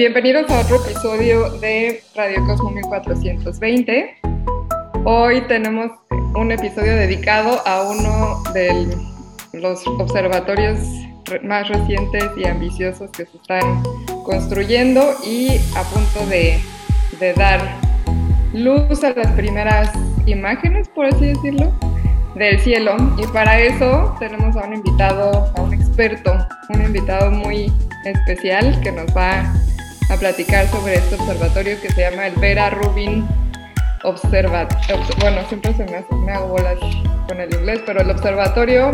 bienvenidos a otro episodio de Radio Cosmo 1420. Hoy tenemos un episodio dedicado a uno de los observatorios más recientes y ambiciosos que se están construyendo y a punto de, de dar luz a las primeras imágenes, por así decirlo, del cielo. Y para eso tenemos a un invitado, a un experto, un invitado muy especial que nos va a platicar sobre este observatorio que se llama el Vera Rubin Observatorio. Bueno, siempre se me, me hago bolas con el inglés, pero el observatorio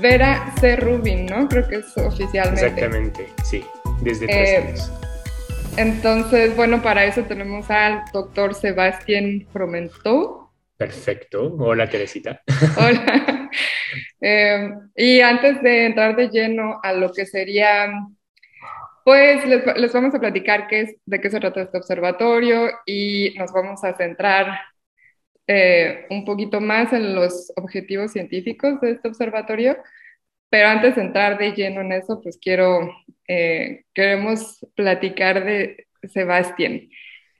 Vera C. Rubin, ¿no? Creo que es oficialmente. Exactamente, sí, desde tres eh, años. Entonces, bueno, para eso tenemos al doctor Sebastián Fromentou. Perfecto. Hola, Teresita. Hola. Eh, y antes de entrar de lleno a lo que sería pues les, vamos a platicar qué es, de qué se trata este observatorio y nos vamos a centrar eh, un poquito más en los objetivos científicos de este observatorio. Pero antes de entrar de lleno en eso, pues quiero, eh, queremos platicar de Sebastián.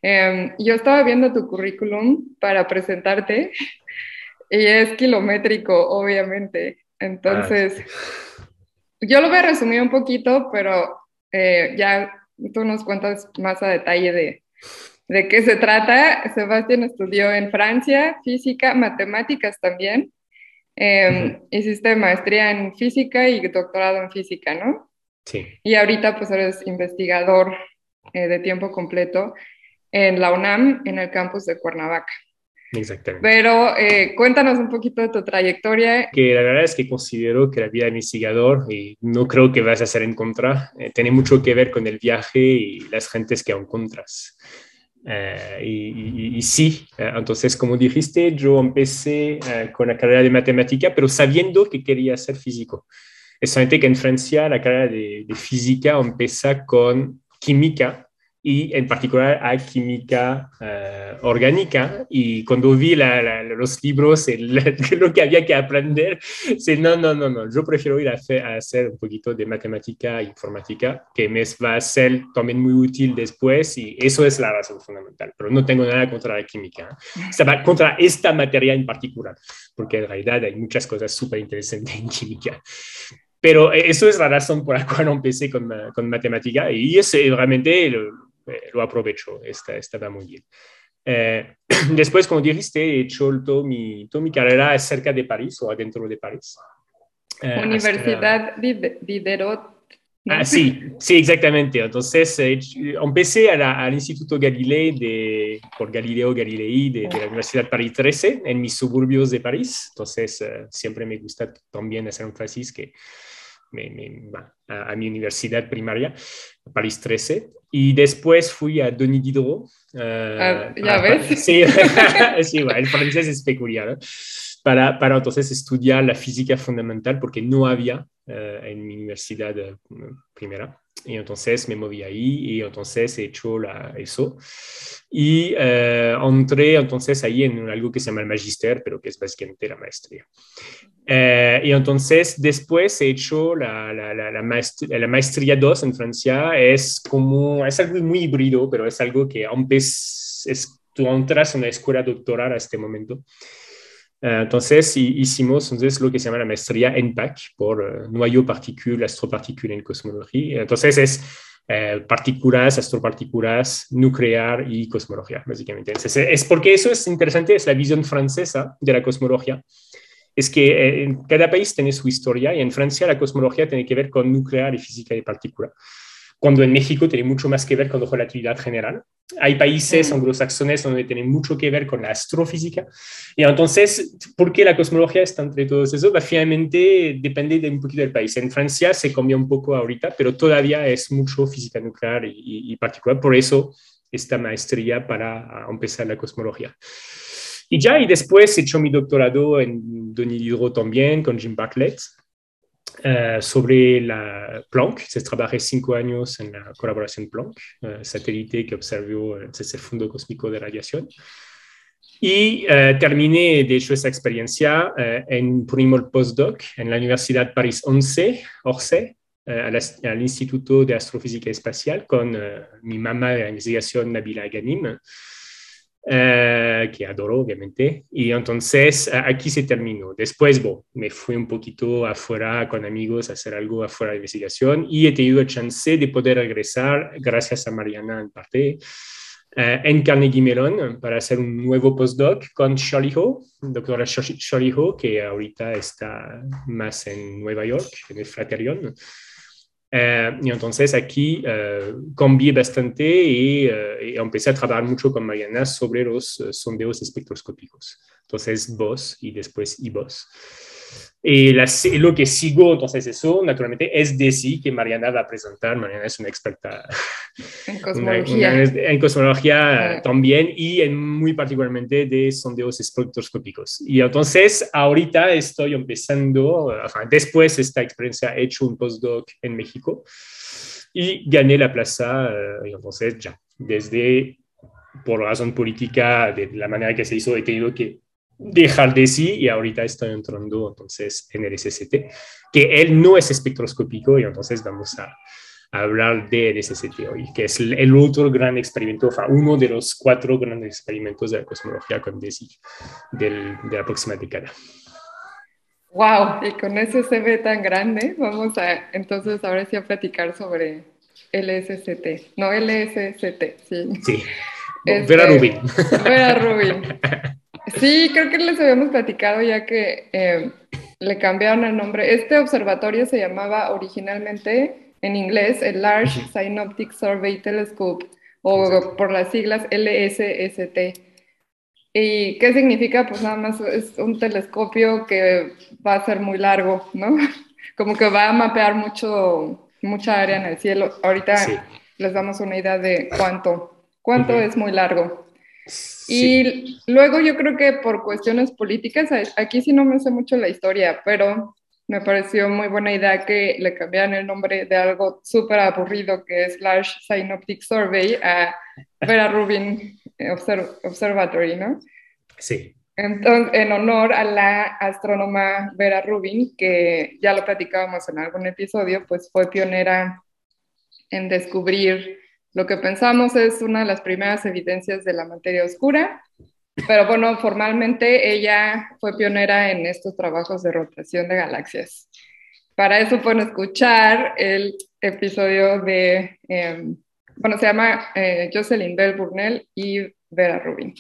Em, yo estaba viendo tu currículum para presentarte y es kilométrico, obviamente. Entonces, ah, yo lo voy a resumir un poquito, pero eh, ya tú nos cuentas más a detalle de, de qué se trata. Sebastián estudió en Francia física, matemáticas también. Eh, Hiciste maestría en física y doctorado en física, ¿no? Sí. Y ahorita pues eres investigador eh, de tiempo completo en la UNAM, en el campus de Cuernavaca. Exactamente. Pero eh, cuéntanos un poquito de tu trayectoria. Que la verdad es que considero que la vida de investigador, y no creo que vas a ser en contra, eh, tiene mucho que ver con el viaje y las gentes que encuentras. Eh, y, sí, entonces como dijiste, yo empecé con la carrera de matemática, pero sabiendo que quería ser físico. Es que en Francia la carrera de, de física empieza con química y en particular a química eh, orgánica. Y cuando vi los libros, lo que había que aprender, c'est no, no, no, no, yo prefiero ir a, hacer un poquito de matemática e informática, que me va a ser también muy útil después y eso es la razón fundamental. Pero no tengo nada contra la química, ¿eh? contra esta materia en particular, porque en realidad hay muchas cosas súper interesantes en química. Pero eso es la razón por la cual empecé con, con matemática y es realmente eh, lo aprovecho, esta, estaba muy bien. Eh, después, como dijiste, he hecho toda mi, toda mi carrera cerca de París o adentro de París. Eh, Universidad Diderot. Ah, sí, sí, exactamente. Entonces, empecé al Instituto Galilei de, por Galileo Galilei de, de, la Universidad París 13 en mis suburbios de París. Entonces, siempre me gusta también hacer un énfasis que a, mi universidad primaria, París 13, y después fui a Denis Diderot. Uh, ah, ¿Ya ves? Sí, sí el francés es peculiar. Para, para, entonces estudiar la física fundamental porque no había uh, en mi universidad uh, primera. Y entonces me moví ahí y entonces he hecho la, eso. Y entré entonces ahí en algo que se llama el magister, pero que es básicamente la maestría. Eh, y entonces después he hecho la, la, la, la, maestría, 2 en Francia. Es como, es algo muy híbrido, pero es algo que aunque es, tú entras en la escuela doctoral a este momento. Eh, entonces hicimos entonces, lo que se llama la maestría NPAC por uh, noyau, partícula, astropartícula en cosmología. Entonces es partículas, astropartículas, nuclear y cosmología, básicamente. Entonces, es porque eso es interesante, es la visión francesa de la cosmología es que eh, cada país tiene su historia y en Francia la cosmología tiene que ver con nuclear y física de partícula, cuando en México tiene mucho más que ver con la relatividad general. Hay países mm. anglosajones donde tiene mucho que ver con la astrofísica. Y entonces, ¿por qué la cosmología está entre todos esos? Pues, finalmente depende de un poquito del país. En Francia se cambia un poco ahorita, pero todavía es mucho física nuclear y, y particular. Por eso esta maestría para empezar la cosmología. Y ya, y después he hecho mi doctorado en Denis Diderot también con Jim Bartlett uh, sobre la Planck. Se trabajé cinco años en la colaboración Planck, uh, satélite que observó el Fondo Cósmico de Radiación. Y uh, terminé, de hecho, esa experiencia en primo postdoc en la Universidad París 11, Orsay, al Instituto de Astrofísica Espacial con mi mamá de la investigación, Nabila Ghanim, que adoro, obviamente. Y entonces aquí se terminó. Después, me fui un poquito afuera con amigos a hacer algo afuera de investigación y he tenido la chance de poder regresar, gracias a Mariana en parte, eh, en Carnegie Mellon para hacer un nuevo postdoc con Charlie Ho, doctora Charlie Ho, que ahorita está más en Nueva York, en el Flaterion. Eh, y entonces aquí eh, cambié bastante y, y, empecé a trabajar mucho con Mariana sobre los sondeos espectroscópicos. Entonces, vos y después y vos. Y lo que sigo, entonces eso, naturalmente, es DESI, que Mariana va a presentar. Mariana es una experta en cosmología, en cosmología también y en muy particularmente de sondeos espectroscópicos. Y entonces, ahorita estoy empezando, después de esta experiencia, he hecho un postdoc en México y gané la plaza, eh, y entonces ya, desde, por razón política, de la manera que se hizo, he tenido que dejar de sí y ahorita estoy entrando entonces en el SST, que él no es espectroscópico y entonces vamos a, hablar del SST hoy, que es el, otro gran experimento, o uno de los cuatro grandes experimentos de la cosmología con DESI del, de la próxima década. Wow, y con ese CV tan grande, vamos a entonces ahora sí a platicar sobre el SST, no el SST, sí. Sí, Vera este, Rubin. Vera Rubin. Sí, creo que les habíamos platicado ya que eh, le cambiaron el nombre. Este observatorio se llamaba originalmente en inglés el Large Synoptic Survey Telescope o por las siglas LSST. ¿Y qué significa? Pues nada más es un telescopio que va a ser muy largo, ¿no? Como que va a mapear mucho, mucha área en el cielo. Ahorita les damos una idea de cuánto, cuánto es muy largo. Y luego yo creo que por cuestiones políticas, aquí sí no me sé mucho la historia, pero me pareció muy buena idea que le cambiaran el nombre de algo súper aburrido que es Large Synoptic Survey a Vera Rubin Observatory, ¿no? Sí. Entonces, en honor a la astrónoma Vera Rubin, que ya lo platicábamos en algún episodio, pues fue pionera en descubrir lo que pensamos es una de las primeras evidencias de la materia oscura, pero bueno, formalmente ella fue pionera en estos trabajos de rotación de galaxias. Para eso pueden escuchar el episodio de, em, bueno, se llama eh, Jocelyn Bell Burnell y Vera Rubin.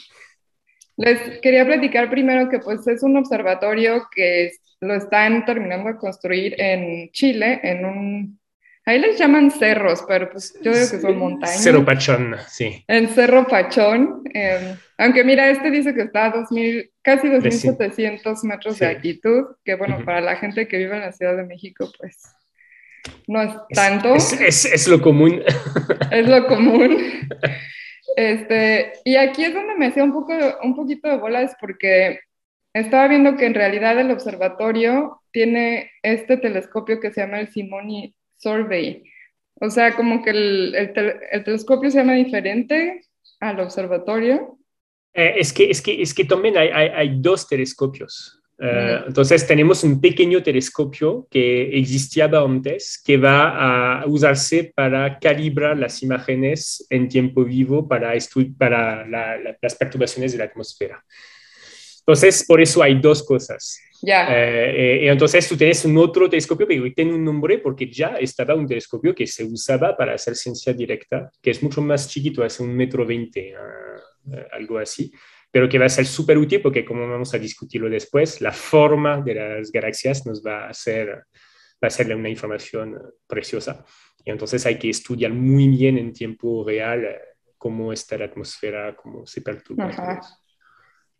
Les quería platicar primero que pues es un observatorio que lo están terminando de construir en Chile, en un Ahí les llaman cerros, pero pues yo digo que son montañas. Cerro Pachón, sí. En Cerro Pachón. Em, aunque mira, este dice que está a 2000, casi 2.700 metros de altitud, que bueno, para la gente que vive en la Ciudad de México, pues no es tanto. Es, es, lo común. Es lo común. Este, y aquí es donde me hacía un, poco, un poquito de bolas porque estaba viendo que en realidad el observatorio tiene este telescopio que se llama el Simoni Survey. O sea, como que el, el, telescopio se llama diferente al observatorio. Eh, es, que, es, que, es que también hay, hay, hay dos telescopios. Eh, entonces tenemos un pequeño telescopio que existía antes que va a usarse para calibrar las imágenes en tiempo vivo para, para las perturbaciones de la atmósfera. Entonces, por eso hay dos cosas. Ya. Eh, eh, entonces tú tienes un otro telescopio que tiene un nombre porque ya estaba un telescopio que se usaba para hacer ciencia directa, que es mucho más chiquito, hace un metro veinte, ah, eh, algo así, pero que va a ser súper útil porque como vamos a discutirlo después, la forma de las galaxias nos va a hacer, va a ser una información preciosa. Y entonces hay que estudiar muy bien en tiempo real cómo está la atmósfera, cómo se perturba.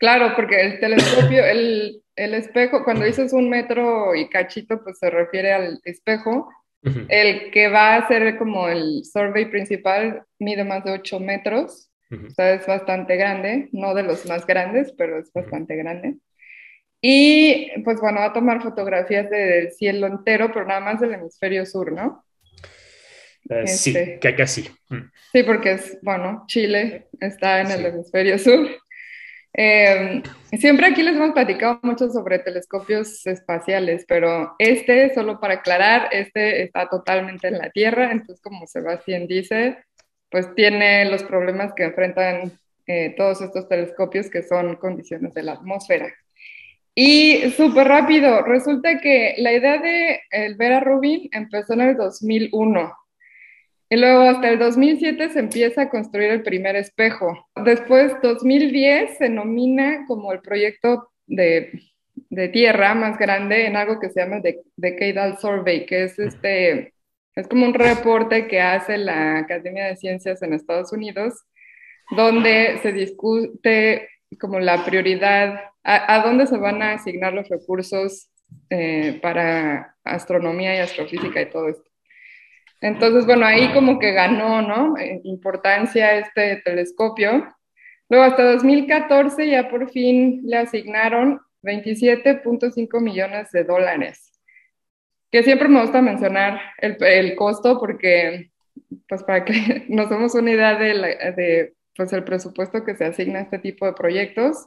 Claro, porque el telescopio, el, el espejo, cuando dices un metro y cachito, pues se refiere al espejo. El que va a ser como el survey principal mide más de 8 metros, o sea, es bastante grande, no de los más grandes, pero es bastante grande. Y pues bueno, va a tomar fotografías del cielo entero, pero nada más del hemisferio sur, ¿no? Uh, sí, este, casi. Sí, porque es, bueno, Chile está en el hemisferio sur. Eh, siempre aquí les hemos platicado mucho sobre telescopios espaciales, pero este, solo para aclarar, este está totalmente en la Tierra, entonces como Sebastián dice, pues tiene los problemas que enfrentan eh, todos estos telescopios que son condiciones de la atmósfera. Y súper rápido, resulta que la idea de el Vera Rubin empezó en el 2001 y luego hasta el 2007 se empieza a construir el primer espejo. Después, 2010 se nomina como el proyecto de, de tierra más grande en algo que se llama The Decadal Survey, que es este, es como un reporte que hace la Academia de Ciencias en Estados Unidos, donde se discute como la prioridad, a, dónde se van a asignar los recursos eh, para astronomía y astrofísica y todo esto. Entonces, bueno, ahí como que ganó, ¿no? Importancia este telescopio. Luego, hasta 2014 ya por fin le asignaron 27.5 millones de dólares. Que siempre me gusta mencionar el, el, costo porque, pues para que nos demos una idea de, de pues, el presupuesto que se asigna a este tipo de proyectos.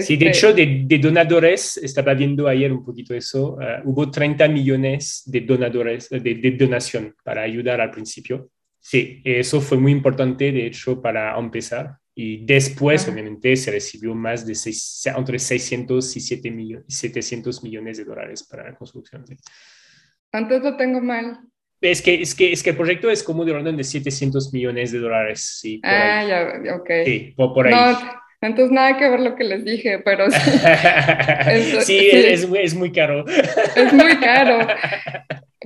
Sí, de este hecho, de, de, donadores, estaba viendo ayer un poquito eso, uh, hubo 30 millones de donadores, de, de, donación para ayudar al principio. Sí, eso fue muy importante, de hecho, para empezar. Y después, obviamente, se recibió más de seis, entre 600 y 7 millones, 700 millones de dólares para la construcción. ¿sí? Antes lo tengo mal. Es que, es, que, es que el proyecto es como de orden de 700 millones de dólares. Sí, por ah, ahí. ya, ok. Sí, por, por ahí. No, entonces, nada que ver lo que les dije, pero sí. es, sí, es, es, muy caro. Es muy caro.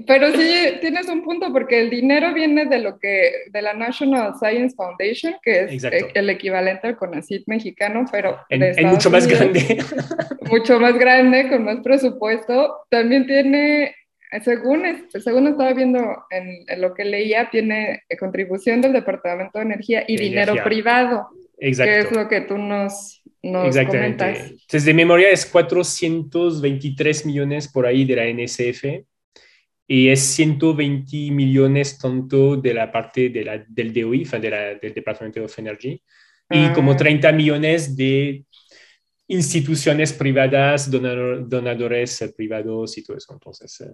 Pero sí, tienes un punto, porque el dinero viene de lo que, de la National Science Foundation, que es Exacto. el equivalente al CONACYT mexicano, pero en, en mucho más grande. Mucho más grande, con más presupuesto. También tiene según, según estaba viendo en, en, lo que leía, tiene contribución del Departamento de Energía y dinero privado. Exacto. Que es lo que tú nos, nos comentas. Entonces, de memoria es 423 millones por ahí de la NSF y es 120 millones tanto de la parte de la, del DOI, de la, del Departamento of Energy, y ah. como 30 millones de instituciones privadas, donador, donadores privados y todo eso. Entonces, eh,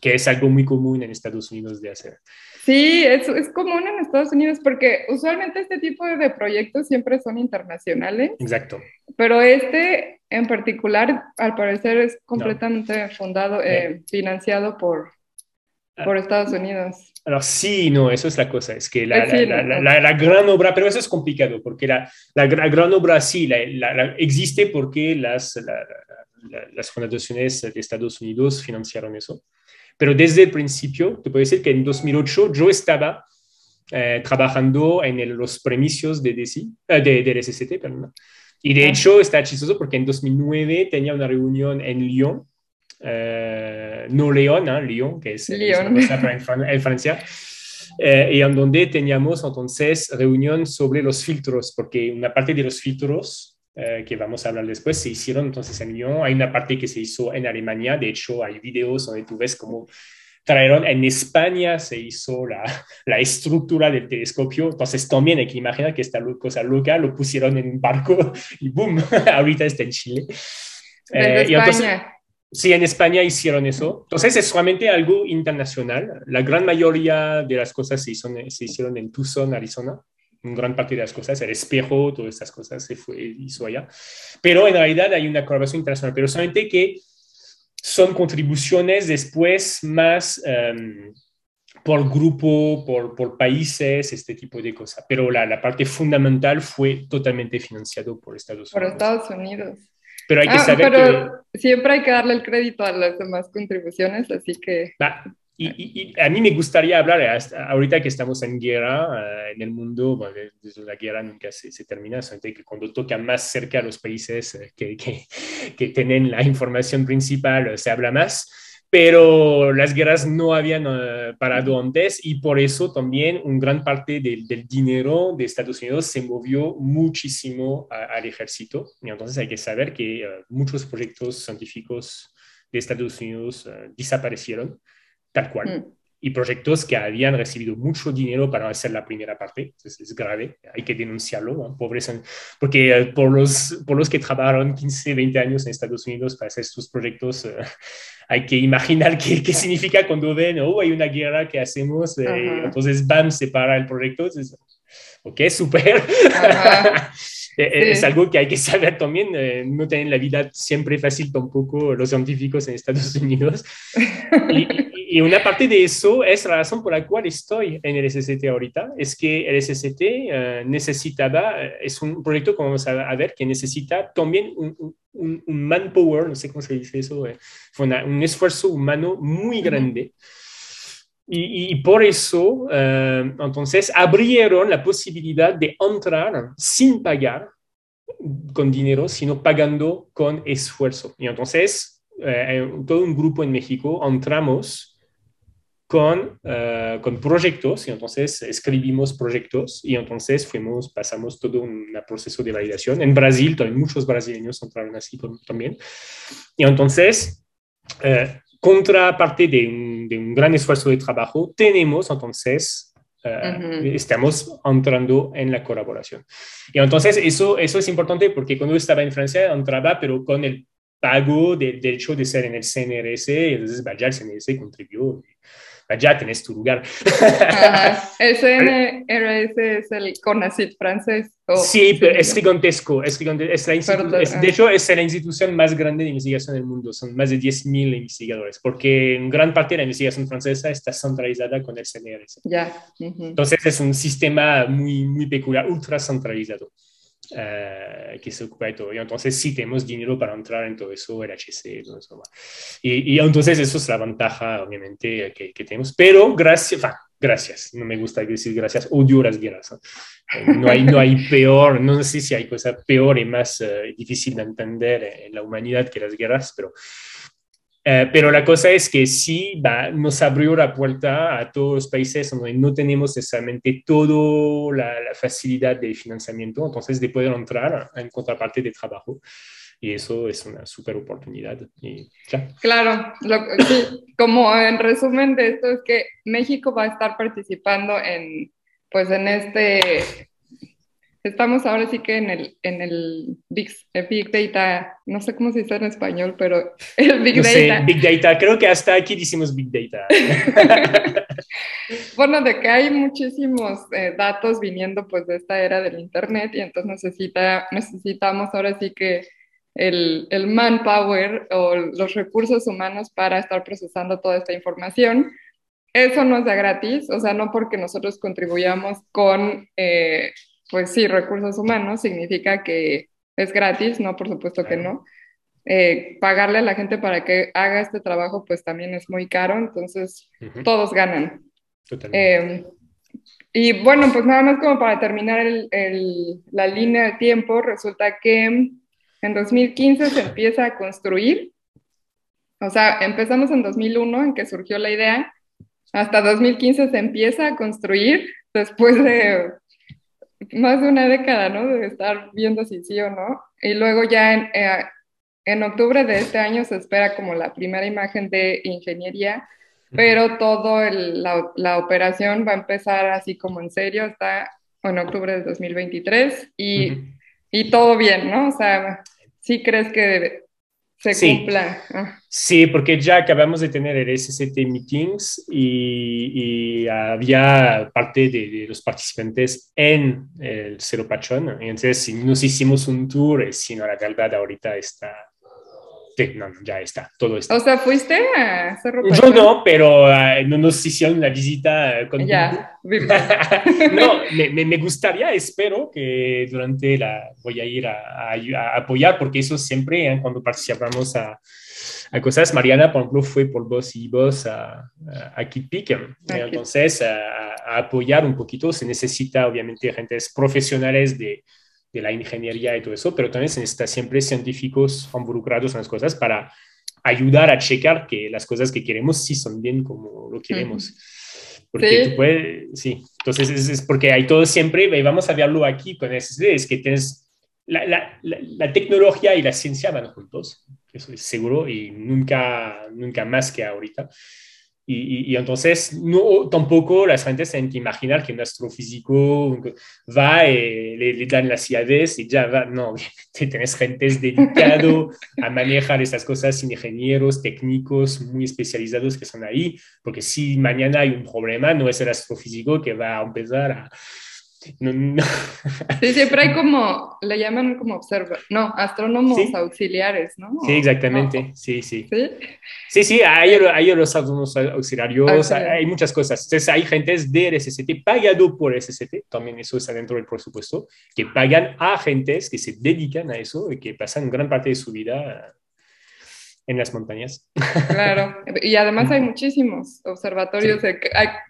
que es algo muy común en Estados Unidos de hacer. Sí, es, es común en Estados Unidos porque usualmente este tipo de proyectos siempre son internacionales. Exacto. Pero este en particular, al parecer, es completamente no. fundado, eh, financiado por, por Estados Unidos. Alors sí, no, eso es la cosa, es que la, sí, la, la, la, gran obra, pero eso es complicado, porque la, gran obra sí existe porque las, las fundaciones de Estados Unidos financiaron eso. Pero desde el principio, te puedo decir que en 2008 yo estaba eh, trabajando en el, los premicios de, DCI, eh, de, del SST, perdón. Y de hecho está chistoso porque en 2009 tenía una reunión en Lyon, eh, no León, ¿eh? Lyon, que es Lyon. en, en Francia. Eh, y en donde teníamos entonces reunión sobre los filtros, porque una parte de los filtros eh, que vamos a hablar después, se hicieron entonces en Lyon. Hay una parte que se hizo en Alemania, de hecho hay videos donde tú ves cómo trajeron en España, se hizo la, la estructura del telescopio, entonces también hay que imaginar que esta cosa loca lo pusieron en un barco y boom, ahorita está en Chile. Eh, y entonces, Sí, en España hicieron eso. Entonces es solamente algo internacional. La gran mayoría de las cosas se, hizo, se hicieron en Tucson, Arizona gran parte de las cosas, el espejo, todas estas cosas se fue, hizo allá. Pero en realidad hay una colaboración internacional, pero solamente que son contribuciones después más um, por grupo, por, por, países, este tipo de cosas. Pero la, la, parte fundamental fue totalmente financiado por Estados por Unidos. Por Estados Unidos. Pero hay que ah, saber pero que... Siempre hay que darle el crédito a las demás contribuciones, así que... Va, y, y, y, a mí me gustaría hablar, hasta ahorita que estamos en guerra uh, en el mundo, bueno, desde la guerra nunca se, se termina, solamente que cuando toca más cerca a los países uh, que, que, que, tienen la información principal, uh, se habla más, pero las guerras no habían parado antes y por eso también una gran parte del, del dinero de Estados Unidos se movió muchísimo a, al ejército. Y entonces hay que saber que muchos proyectos científicos de Estados Unidos desaparecieron tal cual. y proyectos que habían recibido mucho dinero para hacer la primera parte. Entonces es grave, hay que denunciarlo, pobres, porque eh, por los, por los que trabajaron 15, 20 años en Estados Unidos para hacer estos proyectos, eh, hay que imaginar qué, qué, significa cuando ven, oh, hay una guerra que hacemos, eh, entonces, bam, se para el proyecto. Entonces, ok, súper. Es algo que hay que saber también, no tienen la vida siempre fácil tampoco los científicos en Estados Unidos. Y, y una parte de eso es la razón por la cual estoy en el SST ahorita, es que el SST uh, necesitaba, es un proyecto, como vamos a, ver, que necesita también un, un, un, manpower, no sé cómo se dice eso, eh, una, un esfuerzo humano muy grande. Y, y, por eso, uh, entonces, abrieron la posibilidad de entrar sin pagar con dinero, sino pagando con esfuerzo. Y entonces, uh, todo un grupo en México entramos con, uh, con proyectos y entonces escribimos proyectos y entonces fuimos, pasamos todo un proceso de validación. En Brasil, también muchos brasileños entraron así también. Y entonces, uh, contraparte de un, de un, gran esfuerzo de trabajo, tenemos entonces, uh, estamos entrando en la colaboración. Y entonces eso, eso es importante porque cuando estaba en Francia entraba, pero con el pago de, del hecho de ser en el CNRS, entonces vaya, el CNRS contribuyó allá tenés tu lugar. El CNRS es el CONACYT francés. Sí, pero es gigantesco. Es es de hecho, es la institución más grande de investigación del mundo. Son más de 10.000 investigadores, porque en gran parte de la investigación francesa está centralizada con el CNRS. Ya. Entonces es un sistema muy, muy peculiar, ultra centralizado. Uh, que se ocupa de todo. Y entonces sí tenemos dinero para entrar en todo eso, el HC, todo eso. Y, y, entonces eso es la ventaja, obviamente, que, que tenemos. Pero gracias, gracias, no me gusta decir gracias, odio las guerras. ¿no? no hay, no hay peor, no sé si hay cosa peor y más uh, difícil de entender en la humanidad que las guerras, pero eh, pero la cosa es que sí va, nos abrió la puerta a todos los países donde no tenemos necesariamente toda la, la, facilidad de financiamiento, entonces de poder entrar en contraparte de trabajo. Y eso es una súper oportunidad. Y ya. Claro, lo, como en resumen de esto es que México va a estar participando en, pues en este Estamos ahora sí que en el, en el Big, Big, Data, no sé cómo se dice en español, pero el Big no Data. Sé, Big Data, creo que hasta aquí decimos Big Data. bueno, de que hay muchísimos eh, datos viniendo pues de esta era del Internet y entonces necesita, necesitamos ahora sí que el, el manpower o los recursos humanos para estar procesando toda esta información. Eso no es de gratis, o sea, no porque nosotros contribuyamos con... Eh, pues sí, recursos humanos significa que es gratis, no, por supuesto que no. Eh, pagarle a la gente para que haga este trabajo, pues también es muy caro, entonces uh -huh. todos ganan. Eh, y bueno, pues nada más como para terminar el, el, la línea de tiempo, resulta que en 2015 se empieza a construir, o sea, empezamos en 2001 en que surgió la idea, hasta 2015 se empieza a construir, después de más de una década, ¿no? De estar viendo si sí o no. Y luego ya en, eh, en octubre de este año se espera como la primera imagen de ingeniería, pero todo el, la, la, operación va a empezar así como en serio hasta en octubre de 2023 y, uh -huh. y todo bien, ¿no? O sea, ¿sí crees que se sí. cumpla? Ah. Sí, porque ya acabamos de tener el SCT Meetings y, y había parte de, de, los participantes en el Cero Pachón. Entonces, nos hicimos un tour, sino la verdad ahorita está Sí, no, ya está, todo está. O sea, ¿fuiste a Cerro Yo no, pero uh, no nos hicieron la visita con Ya, No, me, me, gustaría, espero que durante la, voy a ir a, a, a apoyar, porque eso siempre, ¿eh? cuando participamos a, a, cosas, Mariana, por ejemplo, fue por vos y vos a, a, a Kid Peak, entonces a, apoyar un poquito, se necesita obviamente gentes profesionales de de la ingeniería y todo eso, pero también se necesita siempre científicos involucrados en las cosas para ayudar a checar que las cosas que queremos sí son bien como lo queremos. Porque sí. tú puedes, sí, entonces es, es, porque hay todo siempre, y vamos a verlo aquí con SSD, es que tienes la, la, la, la, tecnología y la ciencia van juntos, eso es seguro, y nunca, nunca más que ahorita. Y, entonces, no, tampoco las gentes tienen que imaginar que un astrofísico va y le, dan las llaves y ya va. No, tienes gentes dedicado a manejar esas cosas, ingenieros, técnicos muy especializados que están ahí, porque si mañana hay un problema, no es el astrofísico que va a empezar a, Sí, siempre hay como, le llaman como observa, no, astrónomos auxiliares, ¿no? Sí, exactamente, sí, sí. Sí, sí, hay, hay, los astrónomos auxiliarios, hay, muchas cosas. Entonces, hay gentes de SST pagado por SST, también eso está dentro del presupuesto, que pagan a agentes que se dedican a eso y que pasan gran parte de su vida en las montañas. Claro, y además hay muchísimos observatorios.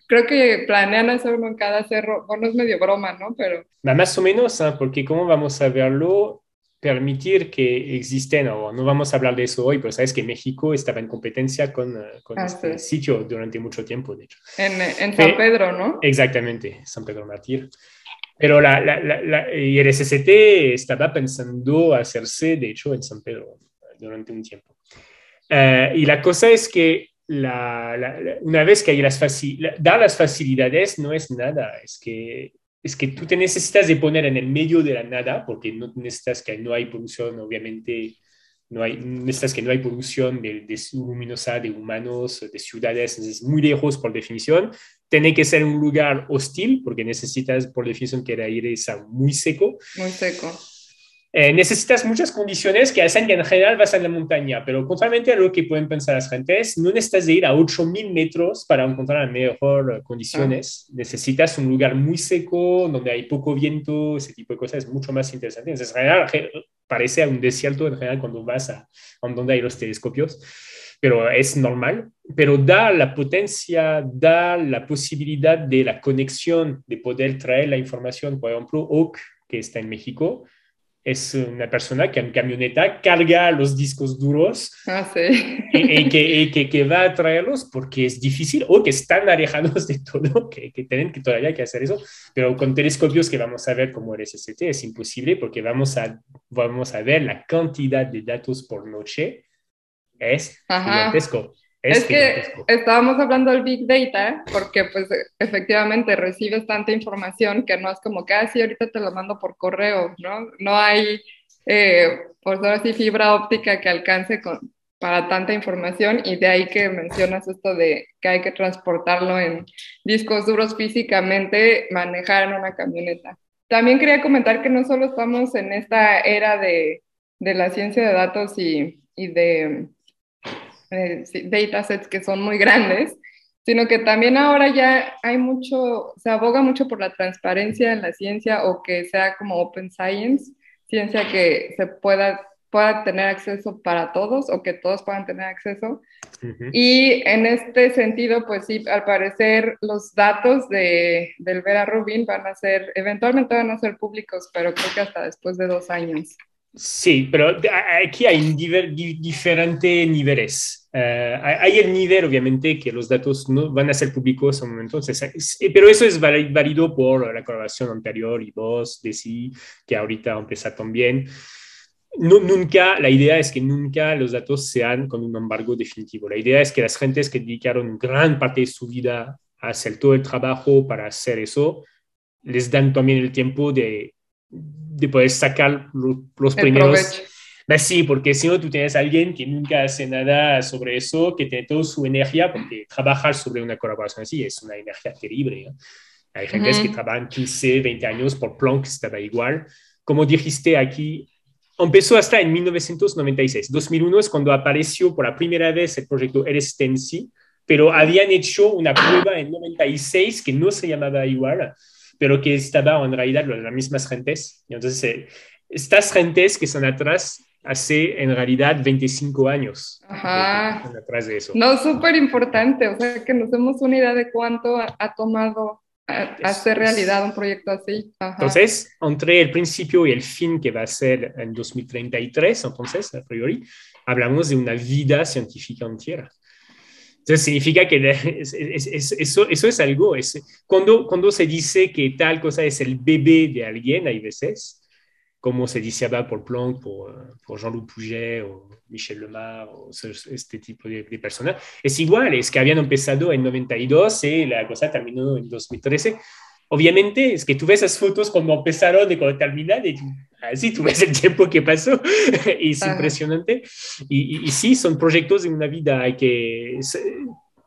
creo que planean hacer uno en cada cerro. Bueno, es medio broma, ¿no? Pero... Más o menos, ¿ah? porque cómo vamos a verlo, permitir que existen, o no vamos a hablar de eso hoy, pero sabes que México estaba en competencia con, eh, con ah, este sitio durante mucho tiempo, de hecho. En, en San Pedro, ¿no? Exactamente, San Pedro Martir. Pero la, la, la, y el SST estaba pensando hacerse, de hecho, en San Pedro durante un tiempo. Eh, y la cosa es que una vez que hay las facilidades, dar las facilidades no es nada, es que, es que tú te necesitas de poner en el medio de la nada, porque no necesitas que no hay producción, obviamente, no hay, necesitas que no hay producción de, de luminosa, de humanos, de ciudades, es muy lejos por definición. Tiene que ser un lugar hostil, porque necesitas por definición que el aire sea muy seco. Muy seco. Eh, necesitas muchas condiciones que hacen que en general vas a la montaña, pero contrariamente a lo que pueden pensar las gentes, no necesitas de ir a 8000 metros para encontrar las mejores condiciones. Necesitas un lugar muy seco, donde hay poco viento, ese tipo de cosas es mucho más interesante. Entonces, en general, parece un desierto en general cuando vas a, donde hay los telescopios, pero es normal. Pero da la potencia, da la posibilidad de la conexión, de poder traer la información, por ejemplo, Oak, que está en México, es una persona que en camioneta carga los discos duros ah, sí. y, que, que, va a traerlos porque es difícil o que están alejados de todo, que, que, tienen que todavía que hacer eso, pero con telescopios que vamos a ver como el SST es imposible porque vamos a, vamos a ver la cantidad de datos por noche es gigantesco. Es, que estábamos hablando del Big Data porque pues efectivamente recibes tanta información que no es como que, así ah, ahorita te lo mando por correo, ¿no? No hay, eh, por ahora sí, fibra óptica que alcance con, para tanta información y de ahí que mencionas esto de que hay que transportarlo en discos duros físicamente, manejar en una camioneta. También quería comentar que no solo estamos en esta era de, de la ciencia de datos y, y de eh, datasets que son muy grandes, sino que también ahora ya hay mucho, se aboga mucho por la transparencia en la ciencia o que sea como open science, ciencia que se pueda, pueda tener acceso para todos o que todos puedan tener acceso. Y en este sentido, pues sí, al parecer los datos de, del Vera Rubin van a ser, eventualmente van a ser públicos, pero creo que hasta después de dos años. Sí, pero aquí hay diferentes niveles. Eh, hay el nivel, obviamente, que los datos no van a ser públicos en un momento, eh, pero eso es válido por la colaboración anterior y vos, sí que ahorita va a empezar también. No, nunca, la idea es que nunca los datos sean con un embargo definitivo. La idea es que las gentes que dedicaron gran parte de su vida a hacer todo el trabajo para hacer eso, les dan también el tiempo de de poder sacar los, primeros. Pues sí, porque si no, tú tienes a alguien que nunca hace nada sobre eso, que tiene toda su energía, porque trabajar sobre una colaboración así es una energía terrible. Hay gente que trabajan 15, 20 años por Planck, estaba igual. Como dijiste aquí, empezó hasta en 1996. 2001 es cuando apareció por la primera vez el proyecto Erestensi, pero habían hecho una prueba en 96 que no se llamaba igual pero que estaba en realidad las mismas gentes. Y entonces, eh, estas gentes que están atrás hace en realidad 25 años. Ajá. atrás de eso. No, súper importante, o sea, que nos demos una idea de cuánto ha, tomado hacer realidad un proyecto así. Entonces, entre el principio y el fin que va a ser en 2033, entonces, a priori, hablamos de una vida científica entera. Entonces significa que eso, eso es algo, es, cuando, cuando se dice que tal cosa es el bebé de alguien, hay veces, como se diseñaba por Planck, por, por Jean-Luc Pouget o Michel Lemar, o este tipo de, de, personas. Es igual, es que habían empezado en 92 y la cosa terminó en 2013. Obviamente, es que tú ves esas fotos cuando empezaron y cuando terminan, y así tú ves el tiempo que pasó, y es impresionante. Y, y, sí, son proyectos de una vida, que...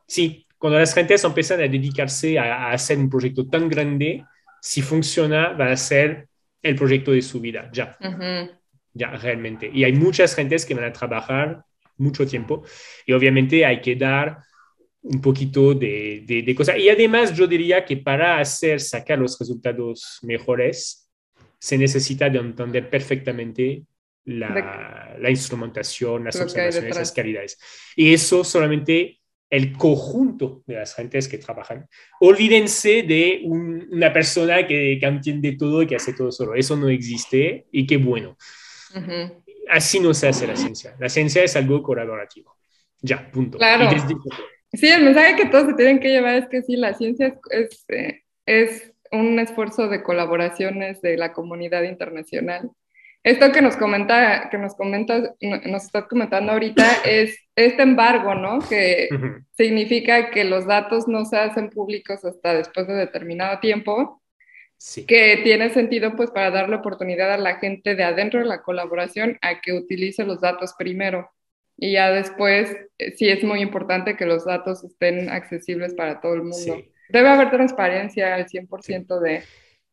Sí, cuando las gentes empiezan a dedicarse a, a hacer un proyecto tan grande, si funciona, va a ser el proyecto de su vida, ya. Ya, realmente. Y hay muchas gentes que van a trabajar mucho tiempo y obviamente hay que dar un poquito de, de, cosas. Y además yo diría que para hacer sacar los resultados mejores, se necesita de entender perfectamente la, la instrumentación, las observaciones, las calidades. Y eso solamente el conjunto de las gentes que trabajan. Olvídense de una persona que, que, entiende todo y que hace todo solo. Eso no existe y qué bueno. Así no se hace la ciencia. La ciencia es algo colaborativo. Ya, punto. Claro. Sí, el mensaje que todos se tienen que llevar es que sí, la ciencia es, es, es un esfuerzo de colaboraciones de la comunidad internacional esto que nos comenta, que nos comenta, nos estás comentando ahorita es este embargo, ¿no? Que significa que los datos no se hacen públicos hasta después de determinado tiempo. Sí. Que tiene sentido, pues, para darle oportunidad a la gente de adentro de la colaboración a que utilice los datos primero. Y ya después, eh, sí es muy importante que los datos estén accesibles para todo el mundo. Debe haber transparencia al 100% de,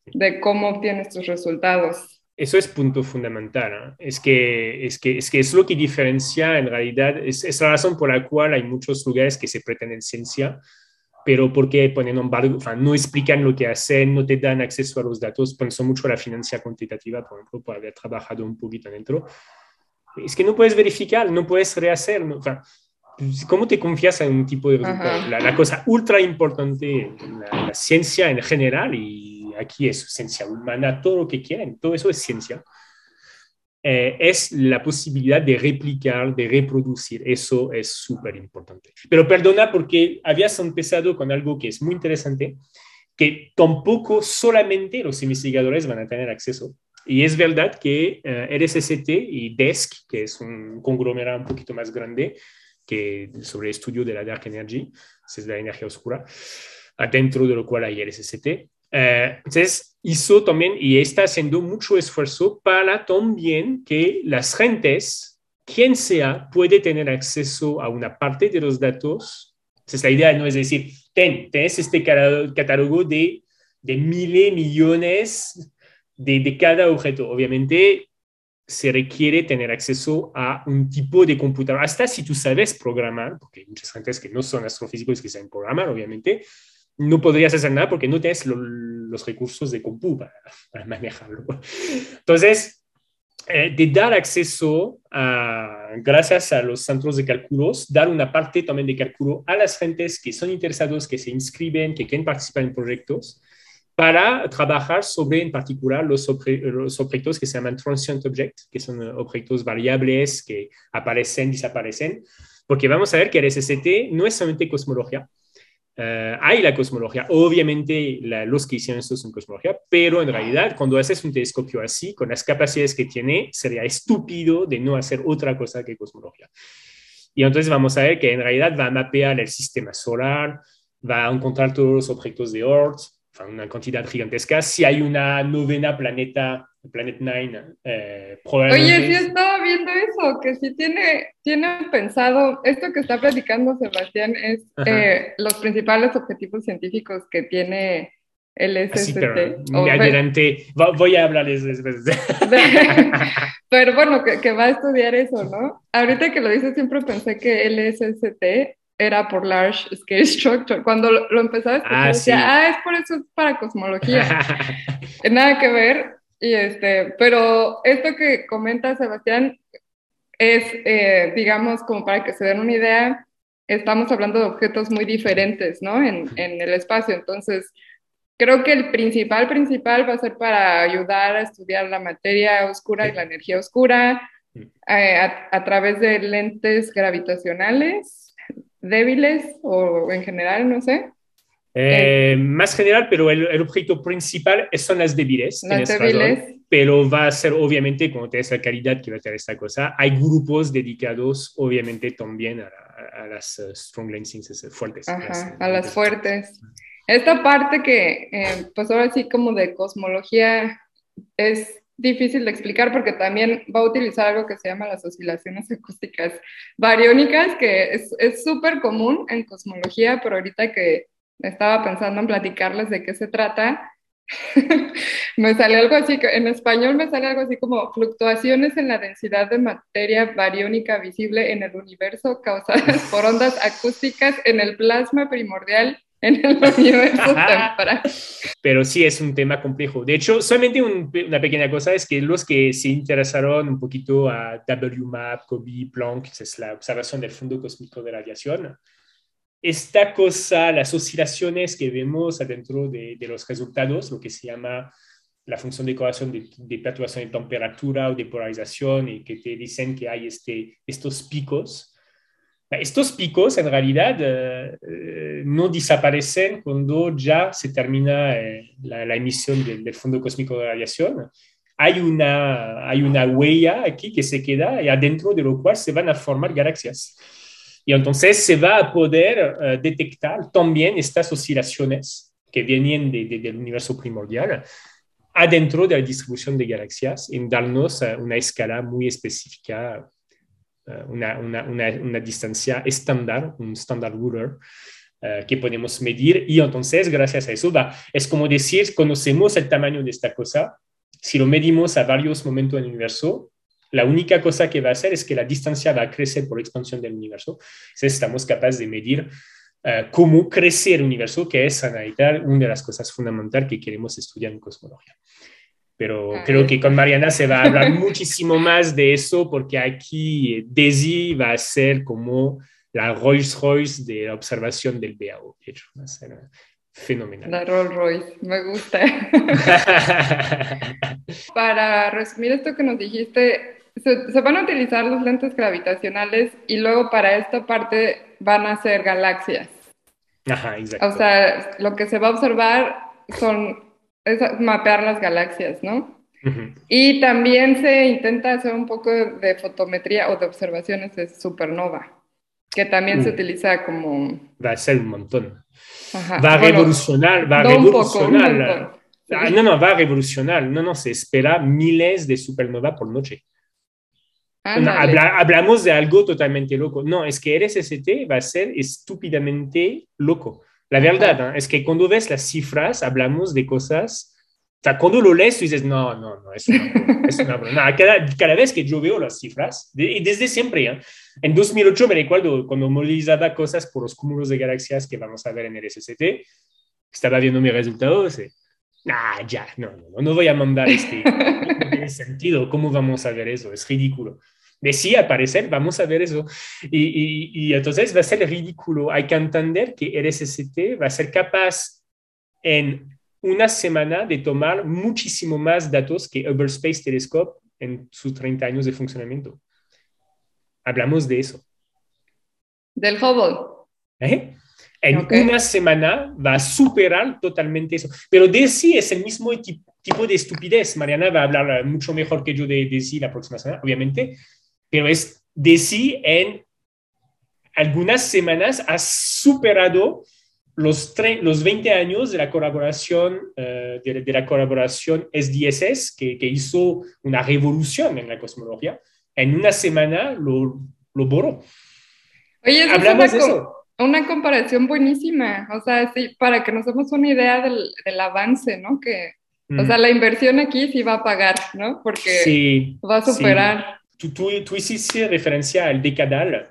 de cómo obtienes tus resultados. Eso es punto fundamental. ¿eh? Es, que, es, que, es que es lo que diferencia en realidad, es, es, la razón por la cual hay muchos lugares que se pretenden ciencia, pero porque ponen embargo, sea, no explican lo que hacen, no te dan acceso a los datos, pienso mucho la financia cuantitativa, por ejemplo, por haber trabajado un poquito dentro. Es que no puedes verificar, no puedes rehacer. ¿no? ¿Cómo te confías en un tipo de resultado? La, la, cosa ultra importante en la, la ciencia en general y aquí es ciencia humana, todo lo que quieren, todo eso es ciencia, eh, es la posibilidad de replicar, de reproducir. Eso es súper importante. Pero perdona porque habías empezado con algo que es muy interesante, que tampoco solamente los investigadores van a tener acceso. Y es verdad que eh, RSST y DESC, que es un conglomerado un poquito más grande que sobre el estudio de la dark energy, es la energía oscura, dentro de lo cual hay RSST, eh, entonces, hizo también y está haciendo mucho esfuerzo para también que las gentes, quien sea, puede tener acceso a una parte de los datos. Entonces, la idea no es decir, ten, tenés este catálogo de, de miles, millones de, de cada objeto. Obviamente, se requiere tener acceso a un tipo de computadora. Hasta si tú sabes programar, porque hay muchas gentes que no son astrofísicos que saben programar, obviamente, no podrías hacer nada porque no tienes los recursos de compu para, manejarlo. Entonces, eh, de dar acceso a, gracias a los centros de cálculos, dar una parte también de cálculo a las gentes que son interesados, que se inscriben, que quieren participar en proyectos, para trabajar sobre en particular los, objetos que se llaman transient objects, que son objetos variables que aparecen, desaparecen, porque vamos a ver que el SST no es solamente cosmología, Uh, hay la cosmología, obviamente los que hicieron esto son cosmología, pero en realidad cuando haces un telescopio así, con las capacidades que tiene, sería estúpido de no hacer otra cosa que cosmología. Y entonces vamos a ver que en realidad va a mapear el sistema solar, va a encontrar todos los objetos de Oort, una cantidad gigantesca. Si hay una novena planeta Planet Nine. Eh, Oye, sí estaba viendo eso, que sí tiene, tiene pensado, esto que está platicando Sebastián es eh, los principales objetivos científicos que tiene el SST. Sí, pero adelante, voy a hablarles después. pero bueno, que, que, va a estudiar eso, ¿no? Ahorita que lo dices, siempre pensé que el SST era por Large Scale Structure. Cuando lo, lo empezaba a escuchar, ah, decía, ah, es por eso, es para cosmología. Nada que ver, y este, pero esto que comenta Sebastián es, eh, digamos, como para que se den una idea, estamos hablando de objetos muy diferentes, ¿no? En, en, el espacio. Entonces, creo que el principal, principal va a ser para ayudar a estudiar la materia oscura y la energía oscura eh, a, a, través de lentes gravitacionales débiles o en general, no sé. Eh, más general, pero el, el, objeto principal son las débiles. Las débiles. pero va a ser obviamente, cuando tienes la calidad que va a tener esta cosa, hay grupos dedicados obviamente también a, las uh, strong lensings fuertes. Ajá, a las fuertes. Esta parte que, eh, pues ahora sí como de cosmología es difícil de explicar porque también va a utilizar algo que se llama las oscilaciones acústicas bariónicas, que es súper común en cosmología, pero ahorita que estaba pensando en platicarles de qué se trata, me sale algo así, en español me sale algo así como fluctuaciones en la densidad de materia bariónica visible en el universo causadas por ondas acústicas en el plasma primordial en el universo. Pero sí es un tema complejo. De hecho, solamente una pequeña cosa es que los que se interesaron un poquito a WMAP, COBE, Planck, que es la observación del fondo cósmico de radiación, esta cosa, las oscilaciones que vemos adentro de, los resultados, lo que se llama la función de correlación de, de, perturbación de temperatura o de polarización, y que te dicen que hay este, estos picos, estos picos en realidad eh, eh, no desaparecen cuando ya se termina eh, la, emisión del, fondo cósmico de radiación. Hay una, hay una huella aquí que se queda y adentro de lo cual se van a formar galaxias. Y entonces se va a poder detectar también estas oscilaciones que vienen de, del universo primordial adentro de la distribución de galaxias en darnos una escala muy específica eh, una, una, una, distancia estándar, un standard ruler, eh, que podemos medir. Y entonces gracias a eso va, es como decir, conocemos el tamaño de esta cosa, si lo medimos a varios momentos del universo, la única cosa que va a hacer es que la distancia va a crecer por expansión del universo. Entonces estamos capaces de medir uh, cómo crece el universo, que es analizar una de las cosas fundamentales que queremos estudiar en cosmología pero ah, creo que con Mariana se va a hablar muchísimo más de eso porque aquí Desi va a ser como la Rolls Royce de la observación del BAO. De hecho, va a ser fenomenal. La Rolls Royce, me gusta. Para resumir esto que nos dijiste, se, se, van a utilizar los lentes gravitacionales y luego para esta parte van a ser galaxias. Ajá, exacto. O sea, lo que se va a observar son es mapear las galaxias, ¿no? Y también se intenta hacer un poco de fotometría o de observaciones de supernova, que también se uh. utiliza como... Va a ser un montón. Va a revolucionar, va a revolucionar. Ah, no, no, va a revolucionar. No, no, se espera miles de supernova por noche. hablamos de algo totalmente loco. No, es que RSST va a ser estúpidamente loco. La verdad ¿eh? es que cuando ves las cifras, hablamos de cosas. O sea, cuando lo lees, tú dices, no, no, no, es una, es una broma. cada, cada, vez que yo veo las cifras, y desde siempre, ¿eh? en 2008 me recuerdo cuando movilizaba cosas por los cúmulos de galaxias que vamos a ver en el SST, estaba viendo mis resultados. Y, nah, ya, no, no, no voy a mandar este. No tiene sentido. ¿Cómo vamos a ver eso? Es ridículo decía aparecer, vamos a ver eso. Y, entonces va a ser ridículo. Hay que entender que SST va a ser capaz en una semana de tomar muchísimo más datos que Hubble Space Telescope en sus 30 años de funcionamiento. Hablamos de eso. Del Hubble. ¿Eh? En una semana va a superar totalmente eso. Pero de sí es el mismo tipo de estupidez. Mariana va a hablar mucho mejor que yo de, de sí la próxima semana, obviamente, pero es de sí en algunas semanas ha superado los, los 20 años de la colaboración, eh, de, la colaboración SDSS, que, que, hizo una revolución en la cosmología. En una semana lo, lo borró. Oye, Hablamos de eso. Una comparación buenísima, o sea, sí, para que nos demos una idea del, del avance, ¿no? Que, O sea, mm. la inversión aquí sí va a pagar, ¿no? Porque va a superar tú, tú, hiciste referencia al decadal.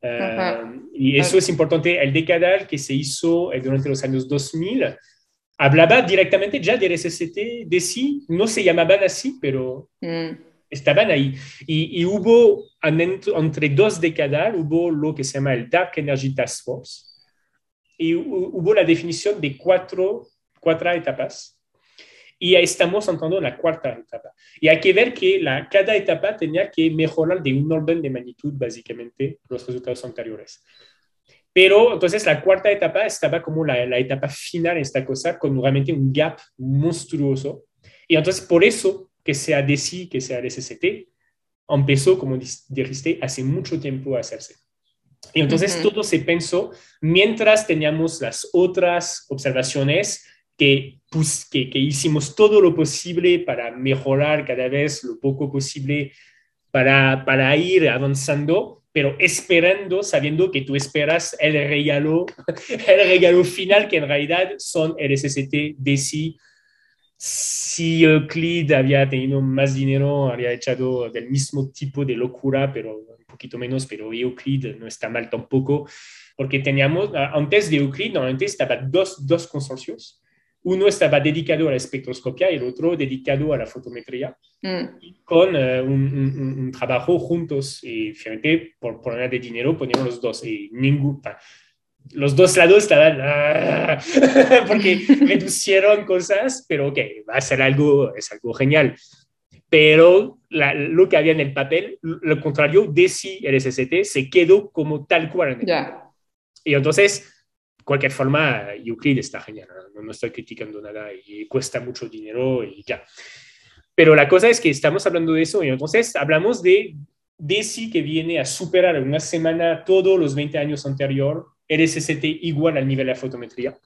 Eh, y eso es importante. El decadal que se hizo durante los años 2000 hablaba directamente ya del SST de sí. No se llamaban así, pero mm. estaban ahí. Y, hubo, entre dos decadal, hubo lo que se llama el Dark Energy Task Force. Y hubo la definición de cuatro, cuatro etapas y ya estamos entrando en la cuarta etapa. Y hay que ver que la, cada etapa tenía que mejorar de un orden de magnitud, básicamente, los resultados anteriores. Pero entonces la cuarta etapa estaba como la, la etapa final en esta cosa, con realmente un gap monstruoso. Y entonces por eso que sea DESI, que sea SST, empezó, como dijiste, hace mucho tiempo a hacerse. Y entonces todo se pensó mientras teníamos las otras observaciones que, pues, que, que, hicimos todo lo posible para mejorar cada vez lo poco posible, para, para ir avanzando, pero esperando, sabiendo que tú esperas el regalo, el regalo final, que en realidad son el SST, DESI, si Euclid había tenido más dinero, había echado del mismo tipo de locura, pero un poquito menos, pero Euclid no está mal tampoco, porque teníamos, antes de Euclid, normalmente estaban dos, dos consorcios. Uno estaba dedicado a la espectroscopia y el otro dedicado a la fotometría, mm. con eh, un, un, trabajo juntos. Y finalmente, por poner de dinero, poníamos los dos. Y ningún, los dos lados estaban ah, porque reducieron cosas, pero ok, va a ser algo, es algo genial. Pero lo que había en el papel, lo contrario, de si el SST se quedó como tal cual. Ya. Y entonces, cualquier forma, Euclid está genial, ¿no? no estoy criticando nada y cuesta mucho dinero y ya. Pero la cosa es que estamos hablando de eso y entonces hablamos de DESI que viene a superar en una semana todos los 20 años anterior SST igual al nivel de fotometría.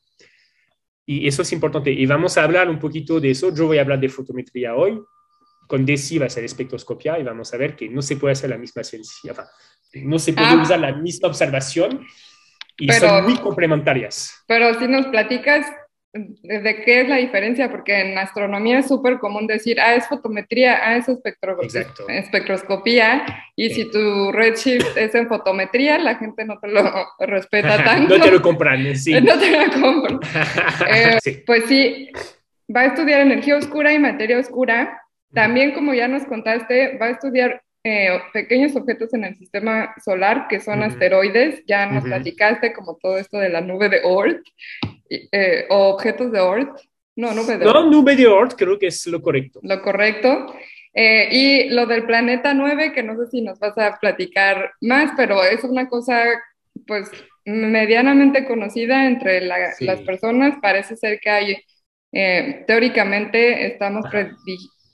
Y eso es importante. Y vamos a hablar un poquito de eso. Yo voy a hablar de fotometría hoy. Con DESI va a ser espectroscopia y vamos a ver que no se puede hacer la misma ciencia. no se puede ah. usar la misma observación y son muy complementarias. Pero si nos platicas de qué es la diferencia, porque en astronomía es súper común decir, ah, es fotometría, ah, es espectroscopía, y si tu redshift es en fotometría, la gente no te lo respeta tanto. no te lo compran, sí. no te lo compran. Eh, pues sí, va a estudiar energía oscura y materia oscura. También, como ya nos contaste, va a estudiar eh, pequeños objetos en el sistema solar que son asteroides. Ya nos platicaste como todo esto de la nube de Oort eh, o objetos de Oort. No, nube de No, nube de Oort creo que es lo correcto. Lo correcto. Eh, y lo del planeta 9, que no sé si nos vas a platicar más, pero es una cosa pues medianamente conocida entre las personas. Parece ser que hay, teóricamente estamos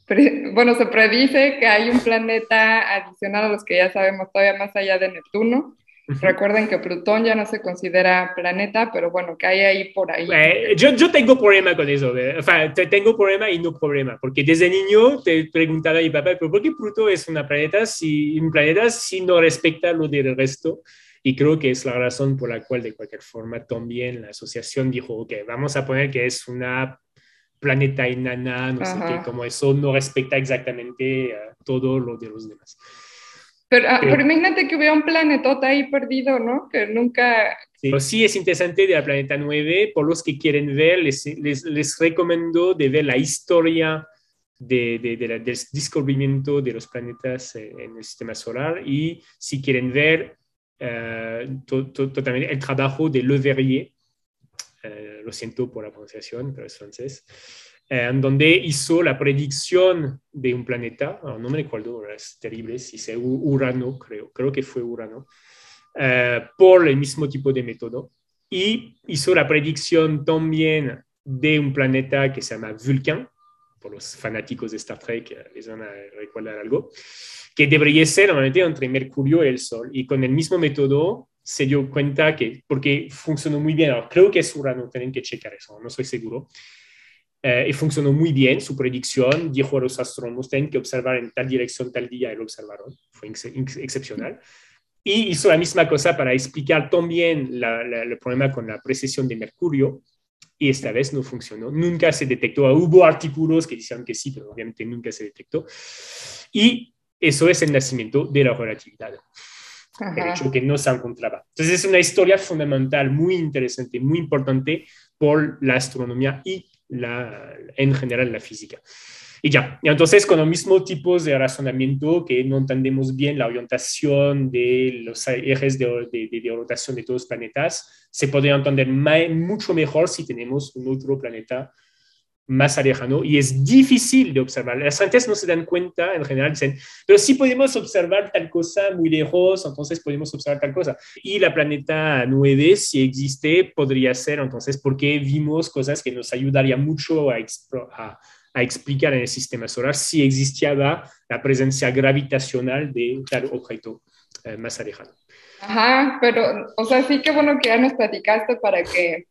bueno, se predice que hay un planeta adicional a los que ya sabemos todavía más allá de Neptuno. Recuerden que Plutón ya no se considera planeta, pero bueno, que hay ahí por ahí. Eh, yo, yo tengo problema con eso, o sea, tengo problema y no problema, porque desde niño te preguntaba a mi papá, ¿pero por qué Plutón es una planeta si, un planeta si no respecta lo del resto? Y creo que es la razón por la cual, de cualquier forma, también la asociación dijo, ok, vamos a poner que es una planeta enana, no sé qué, como eso no respecta exactamente a todo lo de los demás. Pero, ah, pero, imagínate que hubiera un planetota ahí perdido, ¿no? Que nunca... Sí, sí es interesante de la Planeta 9. Por los que quieren ver, les, les, les recomiendo de ver la historia de, de, del descubrimiento de los planetas en el sistema solar y si quieren ver uh, el trabajo de Le Verrier, eh, lo siento por la pronunciación, pero es francés, en donde hizo la predicción de un planeta, no me recuerdo, es terrible, si es Urano, creo, creo que fue Urano, eh, por el mismo tipo de método. Y hizo la predicción también de un planeta que se llama Vulcan, por los fanáticos de Star Trek les van a recordar algo, que debería ser normalmente entre Mercurio y el Sol. Y con el mismo método se dio cuenta que, porque funcionó muy bien, creo que es Urano, tienen que checar eso, no estoy seguro, eh, y funcionó muy bien su predicción, dijo a los astrónomos, tienen que observar en tal dirección tal día, y lo observaron, fue excepcional. Y hizo la misma cosa para explicar también el problema con la precesión de Mercurio, y esta vez no funcionó. Nunca se detectó. Hubo artículos que decían que sí, pero obviamente nunca se detectó. Y eso es el nacimiento de la relatividad el hecho que no se encontraba. Entonces es una historia fundamental, muy interesante, muy importante por la astronomía y la, en general la física. Y ya, y entonces con los mismos tipos de razonamiento que no entendemos bien la orientación de los ejes de, de, de rotación de todos los planetas, se podría entender mucho mejor si tenemos un otro planeta más alejado y es difícil de observar. Las gentes no se dan cuenta, en general dicen, pero sí podemos observar tal cosa muy lejos, entonces podemos observar tal cosa. Y la planeta 9, si existe, podría ser entonces porque vimos cosas que nos ayudarían mucho a, a explicar en el sistema solar si existía la presencia gravitacional de tal objeto eh, más alejado. Ajá, pero, o sea, sí que bueno que ya nos platicaste para que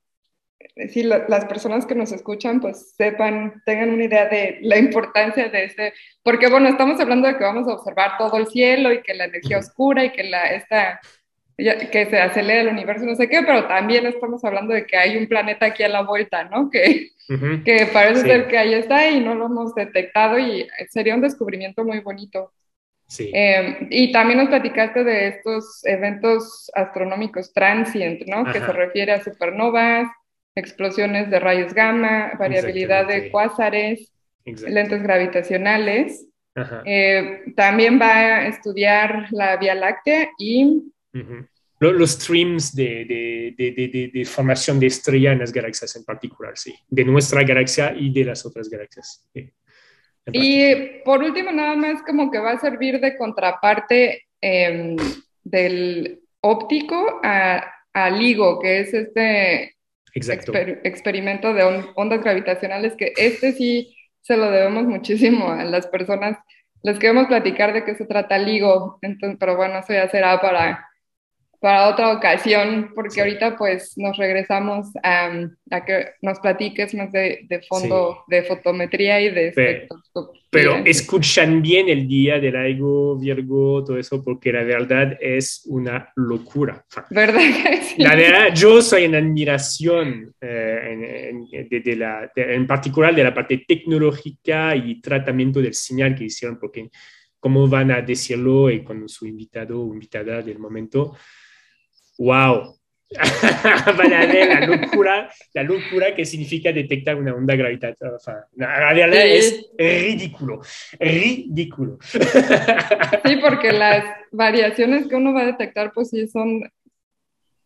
si las personas que nos escuchan pues sepan, tengan una idea de la importancia de este, porque bueno, estamos hablando de que vamos a observar todo el cielo y que la energía oscura y que la, esta, que se acelera el universo, no sé qué, pero también estamos hablando de que hay un planeta aquí a la vuelta, ¿no? Que, que parece ser que ahí está y no lo hemos detectado y sería un descubrimiento muy bonito. Sí. Em, y también nos platicaste de estos eventos astronómicos transient, ¿no? Que se refiere a supernovas, explosiones de rayos gamma, variabilidad de cuásares, lentes gravitacionales. Eh, también va a estudiar la Vía Láctea y... Los streams de, de, de, formación de estrella en las galaxias en particular, sí. De nuestra galaxia y de las otras galaxias. Y por último, nada más como que va a servir de contraparte em, del óptico a, a, LIGO, que es este experimento de ondas gravitacionales, que este sí se lo debemos muchísimo a las personas. Les queremos platicar de qué se trata LIGO, entonces, pero bueno, eso ya será para para otra ocasión, porque ahorita pues nos regresamos a, a, que nos platiques más de, de fondo de fotometría y de pero, pero, escuchan bien el día del Aigo, Virgo, todo eso, porque la verdad es una locura. ¿Verdad? La verdad, yo soy en admiración, eh, en, de, la, en particular de la parte tecnológica y tratamiento del señal que hicieron, porque cómo van a decirlo y con su invitado o invitada del momento, wow, van a ver la locura, la locura que significa detectar una onda gravitatoria. la verdad es ridículo, ridículo. Sí, porque las variaciones que uno va a detectar, pues sí son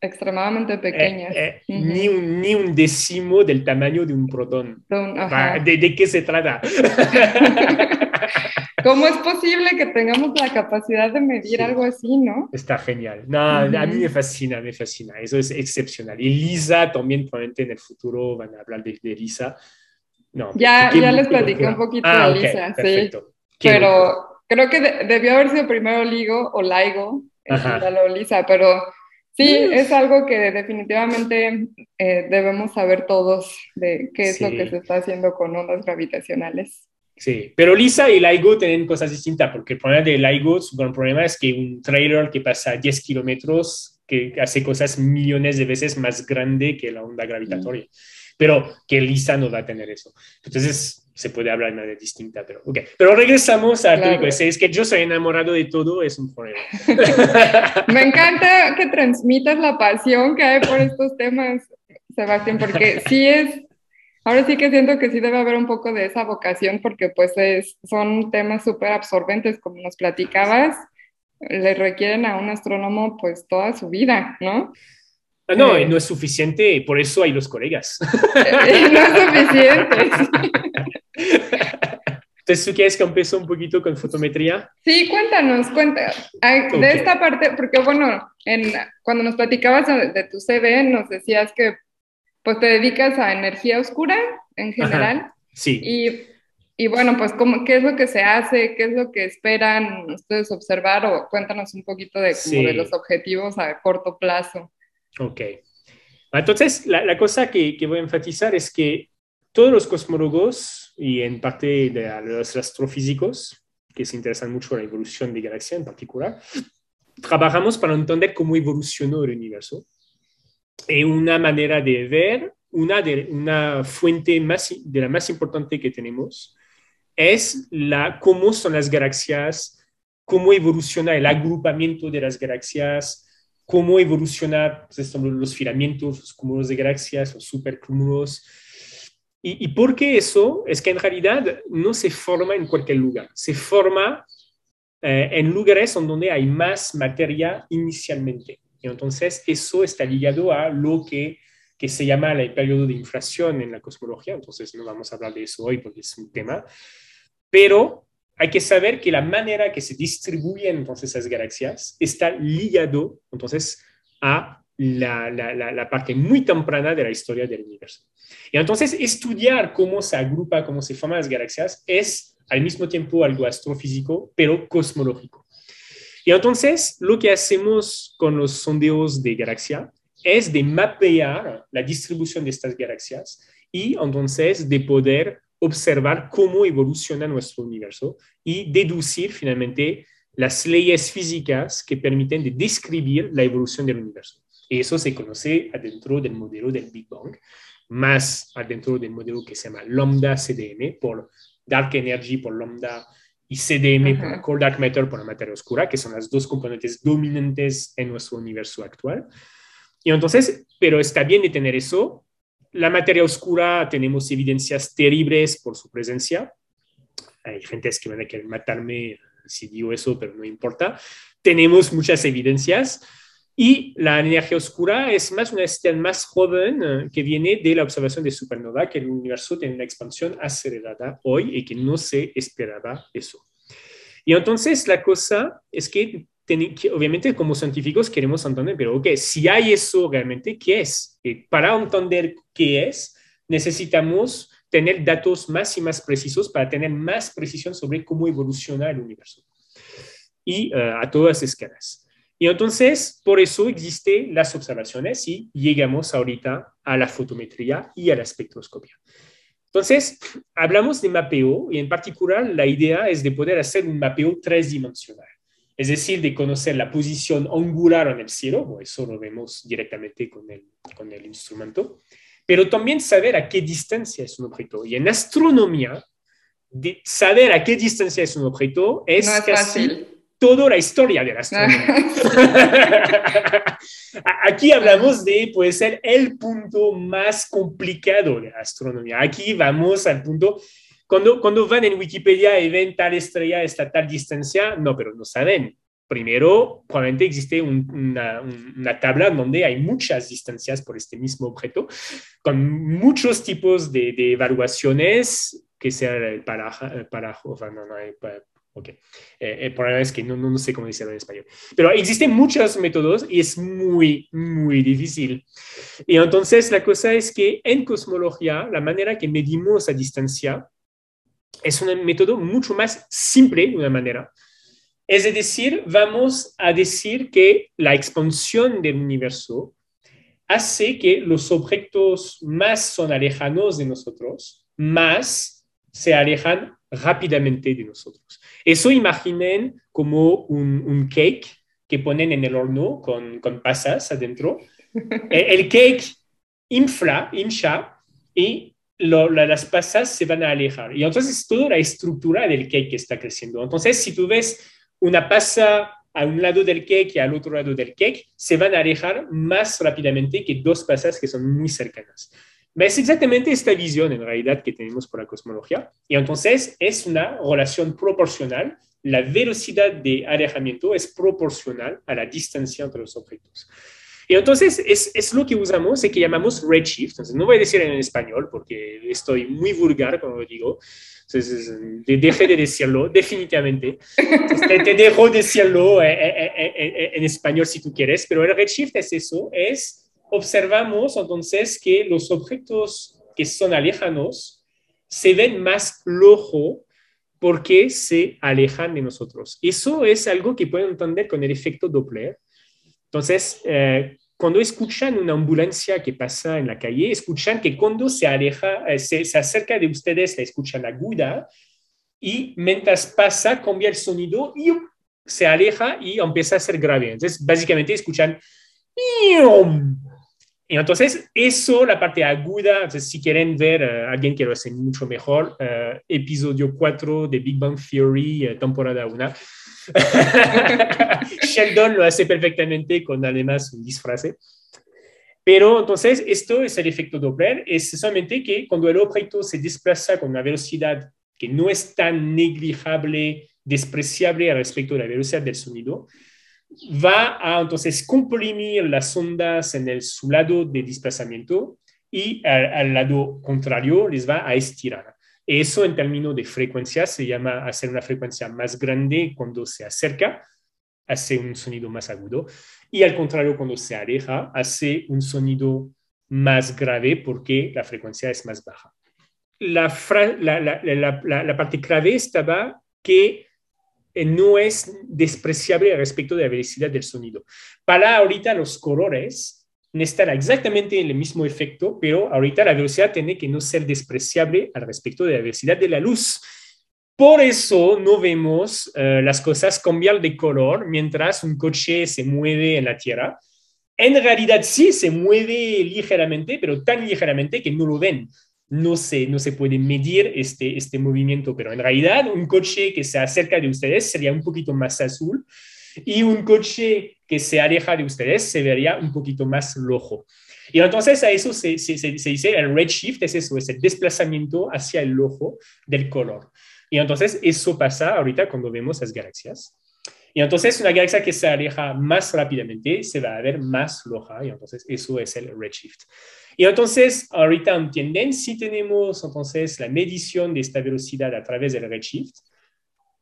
extremadamente pequeñas. Eh, eh, ni, un, ni un décimo del tamaño de un protón. ¿De, ¿De qué se trata? ¿Cómo es posible que tengamos la capacidad de medir algo así, no? Está genial. No, a mí me fascina, me fascina. Eso es excepcional. Y Lisa también, probablemente en el futuro van a hablar de, Lisa. No, ya, ya les platiqué un poquito ah, de Lisa, sí. Pero creo que debió haber sido primero Ligo o Laigo, o Lisa, pero sí, es algo que definitivamente eh, debemos saber todos de qué es lo que se está haciendo con ondas gravitacionales. Sí, pero Lisa y LIGO tienen cosas distintas, porque el problema de LIGO, su gran problema es que un trailer que pasa a 10 kilómetros, que hace cosas millones de veces más grande que la onda gravitatoria, pero que Lisa no va a tener eso. Entonces, se puede hablar de manera distinta, pero ok. Pero regresamos a claro. es que yo soy enamorado de todo, es un problema. Me encanta que transmitas la pasión que hay por estos temas, Sebastián, porque sí es Ahora sí que siento que sí debe haber un poco de esa vocación porque pues es, son temas súper absorbentes, como nos platicabas, le requieren a un astrónomo pues toda su vida, ¿no? Ah, no, eh, no es suficiente, por eso hay los colegas. no es suficiente. Entonces, ¿tú quieres que empiece un poquito con fotometría? Sí, cuéntanos, cuenta. De esta parte, porque bueno, en, cuando nos platicabas de, de tu CV, nos decías que pues te dedicas a energía oscura en general. sí. Y, y, bueno, pues ¿cómo, ¿qué es lo que se hace? ¿Qué es lo que esperan ustedes observar? O cuéntanos un poquito de, de los objetivos a corto plazo. Ok. Entonces, la, la cosa que, que, voy a enfatizar es que todos los cosmólogos y en parte de los astrofísicos, que se interesan mucho por la evolución de galaxias en particular, trabajamos para entender cómo evolucionó el universo y una manera de ver, una, de, una fuente más, de la más importante que tenemos, es la, cómo son las galaxias, cómo evoluciona el agrupamiento de las galaxias, cómo evoluciona pues, los filamentos, los cúmulos de galaxias, los supercúmulos. Y, y por qué eso? Es que en realidad no se forma en cualquier lugar, se forma eh, en lugares donde hay más materia inicialmente. Entonces eso está ligado a lo que, que se llama el periodo de inflación en la cosmología. Entonces no vamos a hablar de eso hoy porque es un tema. Pero hay que saber que la manera que se distribuyen entonces esas galaxias está ligado entonces a la, la, la, parte muy temprana de la historia del universo. Y entonces estudiar cómo se agrupa, cómo se forman las galaxias es al mismo tiempo algo astrofísico, pero cosmológico. Y entonces lo que hacemos con los sondeos de galaxia es de mapear la distribución de estas galaxias y entonces de poder observar cómo evoluciona nuestro universo y deducir finalmente las leyes físicas que permiten de describir la evolución del universo. Y eso se conoce adentro del modelo del Big Bang, más adentro del modelo que se llama lambda CDM por dark energy por lambda y CDM por cold dark matter por la materia oscura, que son las dos componentes dominantes en nuestro universo actual. Y entonces, pero está bien de tener eso. La materia oscura tenemos evidencias terribles por su presencia. Hay gente que van a querer matarme si digo eso, pero no importa. Tenemos muchas evidencias. Y la energía oscura es más una estrella más joven eh, que viene de la observación de supernova, que el universo tiene una expansión acelerada hoy y que no se esperaba eso. Y entonces la cosa es que, obviamente como científicos queremos entender, pero ok, si hay eso realmente, ¿qué es? Y para entender qué es, necesitamos tener datos más y más precisos para tener más precisión sobre cómo evoluciona el universo. Y eh, a todas escalas. Y entonces, por eso existen las observaciones y llegamos ahorita a la fotometría y a la espectroscopia. Entonces, hablamos de mapeo y en particular la idea es de poder hacer un mapeo tres dimensional, es decir, de conocer la posición angular en el cielo, eso lo vemos directamente con el, con el instrumento, pero también saber a qué distancia es un objeto. Y en astronomía, de saber a qué distancia es un objeto es, no es fácil toda la historia de la astronomía. Aquí hablamos de, puede ser, el punto más complicado de la astronomía. Aquí vamos al punto, cuando, cuando van en Wikipedia y ven tal estrella está a tal distancia, no, pero no saben. Primero, probablemente existe una, una, tabla donde hay muchas distancias por este mismo objeto, con muchos tipos de, de evaluaciones, que sea el parajo, para, no, no, Ok. Eh, el problema es que no, no, sé cómo decirlo en español. Pero existen muchos métodos y es muy, muy difícil. Y entonces la cosa es que en cosmología, la manera que medimos a distancia es un método mucho más simple, de una manera. Es decir, vamos a decir que la expansión del universo hace que los objetos más son alejados de nosotros, más se alejan rápidamente de nosotros. Eso imaginen como un, cake que ponen en el horno con, con pasas adentro. El, cake infla, hincha y las pasas se van a alejar. Y entonces toda la estructura del cake está creciendo. Entonces, si tú ves una pasa a un lado del cake y al otro lado del cake, se van a alejar más rápidamente que dos pasas que son muy cercanas. Es exactamente esta visión en realidad que tenemos por la cosmología. Y entonces es una relación proporcional. La velocidad de alejamiento es proporcional a la distancia entre los objetos. Y entonces es, es, lo que usamos y que llamamos redshift. Entonces, no voy a decir en español porque estoy muy vulgar cuando lo digo. Entonces, deje de decirlo, definitivamente. te, te, dejo decirlo en, en, en, español si tú quieres, pero el redshift es eso, es observamos entonces que los objetos que son alejanos se ven más flojo porque se alejan de nosotros. Eso es algo que pueden entender con el efecto Doppler. Entonces, eh, cuando escuchan una ambulancia que pasa en la calle, escuchan que cuando se aleja, eh, se, acerca de ustedes, la escuchan aguda y mientras pasa cambia el sonido y se aleja y empieza a ser grave. Entonces, básicamente escuchan y entonces, eso, la parte aguda, entonces, si quieren ver a alguien que lo hace mucho mejor, uh, episodio 4 de Big Bang Theory, uh, temporada 1. Sheldon lo hace perfectamente con además un disfraz. Pero entonces, esto es el efecto Doppler, es solamente que cuando el objeto se desplaza con una velocidad que no es tan negligible, despreciable respecto a la velocidad del sonido, va a entonces comprimir las ondas en el, su lado de desplazamiento y al, lado contrario les va a estirar. Eso en términos de frecuencia se llama hacer una frecuencia más grande cuando se acerca hace un sonido más agudo y al contrario, cuando se aleja, hace un sonido más grave porque la frecuencia es más baja. La, la, parte clave estaba que no es despreciable respecto de la velocidad del sonido. Para ahorita los colores necesitan exactamente el mismo efecto, pero ahorita la velocidad tiene que no ser despreciable al respecto de la velocidad de la luz. Por eso no vemos eh, las cosas cambiar de color mientras un coche se mueve en la tierra. En realidad sí se mueve ligeramente, pero tan ligeramente que no lo ven. No se, no se puede medir este, este movimiento, pero en realidad un coche que se acerca de ustedes sería un poquito más azul y un coche que se aleja de ustedes se vería un poquito más rojo. Y entonces a eso se, se, se, dice el redshift, es eso, es el desplazamiento hacia el ojo del color. Y entonces eso pasa ahorita cuando vemos las galaxias. Y entonces una galaxia que se aleja más rápidamente se va a ver más roja y entonces eso es el redshift. Y entonces ahorita entienden, si tenemos la medición de esta velocidad a través del redshift,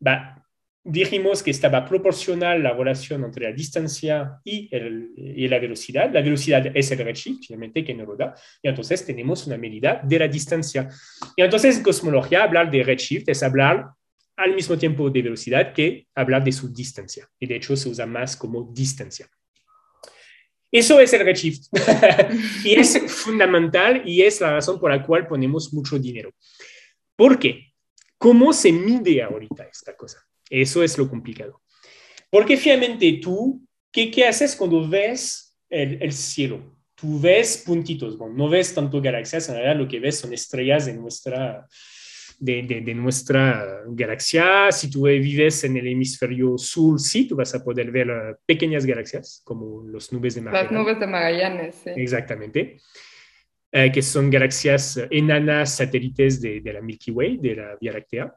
va, dijimos que estaba proporcional la relación entre la distancia y, la velocidad. La velocidad es el redshift, finalmente, que nos lo da. Y entonces tenemos una medida de la distancia. Y entonces en cosmología hablar de redshift es hablar al mismo tiempo de velocidad que hablar de su distancia. Y de hecho se usa más como distancia. Eso es el redshift. y es fundamental y es la razón por la cual ponemos mucho dinero. ¿Por qué? ¿Cómo se mide ahorita esta cosa? Eso es lo complicado. Porque finalmente tú, ¿qué, haces cuando ves el, el, cielo? Tú ves puntitos, bueno, no ves tanto galaxias, en realidad lo que ves son estrellas de nuestra, de, de, nuestra galaxia. Si tú vives en el hemisferio sur, sí, tú vas a poder ver uh, pequeñas galaxias, como las nubes de Magallanes. Las nubes de Magallanes, sí. Exactamente. Eh, que son galaxias enanas satélites de, de, la Milky Way, de la Vía Láctea.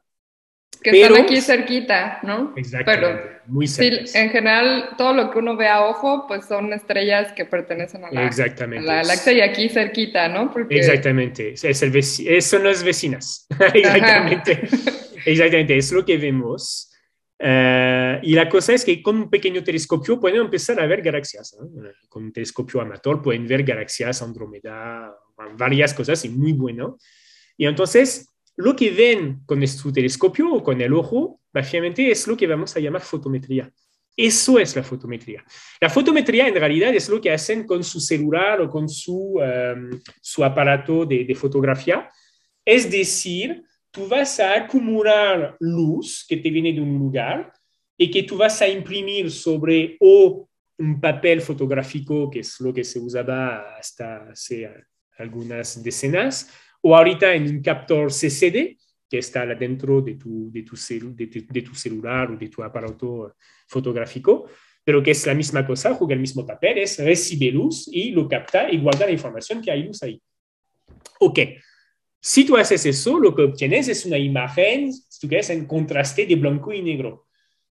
Que están aquí cerquita, ¿no? Exactamente, Pero, muy cerca. Sí, en general, todo lo que uno ve a ojo, pues son estrellas que pertenecen a la, Exactamente. la galaxia y aquí cerquita, ¿no? Porque... Exactamente, es el veci son las vecinas. Exactamente. Exactamente, es lo que vemos. Uh, y la cosa es que con un pequeño telescopio pueden empezar a ver galaxias. ¿no? Con un telescopio amateur pueden ver galaxias, Andrómeda, varias cosas y muy bueno. Y entonces lo que ven con su telescopio o con el ojo, básicamente es lo que vamos a llamar fotometría. Eso es la fotometría. La fotometría en realidad es lo que hacen con su celular o con su, em, su aparato de, de, fotografía. Es decir, tú vas a acumular luz que te viene de un lugar y que tú vas a imprimir sobre un papel fotográfico, que es lo que se usaba hasta hace algunas decenas, o ahorita en un captor CCD que está dentro de tu, celular o de tu aparato fotográfico, pero que es la misma cosa, juega el mismo papel, es recibe luz y lo capta y guarda la información que hay luz ahí. Ok, si tú haces eso, lo que obtienes es una imagen, si tú quieres, en contraste de blanco y negro.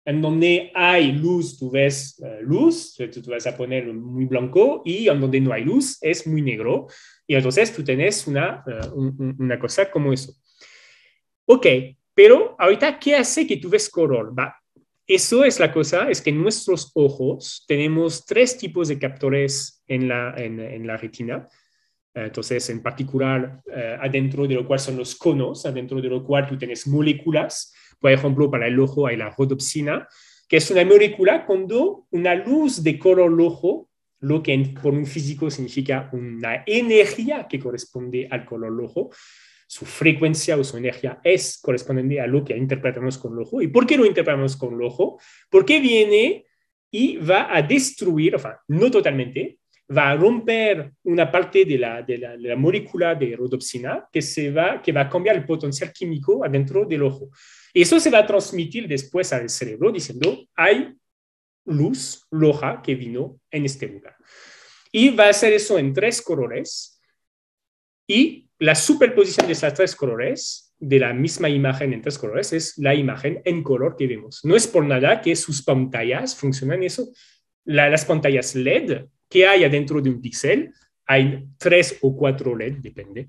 En donde hay luz, tú ves uh, luz, tú, vas a poner muy blanco, y en donde no hay luz, es muy negro. Y entonces tú tienes una, uh, una cosa como eso. Ok, pero ahorita, ¿qué hace que tú ves color? Va, eso es la cosa, es que nuestros ojos tenemos tres tipos de captores en la, en, en la retina. Entonces, en particular, uh, adentro de lo cual son los conos, adentro de lo cual tú tienes moléculas. Por ejemplo, para el ojo hay la rodopsina, que es una molécula cuando una luz de color rojo lo que por un físico significa una energía que corresponde al color rojo. Su frecuencia o su energía es correspondiente a lo que interpretamos con el ojo. ¿Y por qué lo interpretamos con el ojo? Porque viene y va a destruir, sea, no totalmente, va a romper una parte de la, de la, de la molécula de rodopsina que, se va, que va a cambiar el potencial químico adentro del ojo. Eso se va a transmitir después al cerebro diciendo, hay luz roja que vino en este lugar. Y va a hacer eso en tres colores. Y la superposición de esas tres colores, de la misma imagen en tres colores, es la imagen en color que vemos. No es por nada que sus pantallas funcionan eso. las pantallas LED que hay adentro de un píxel, hay tres o cuatro LED, depende.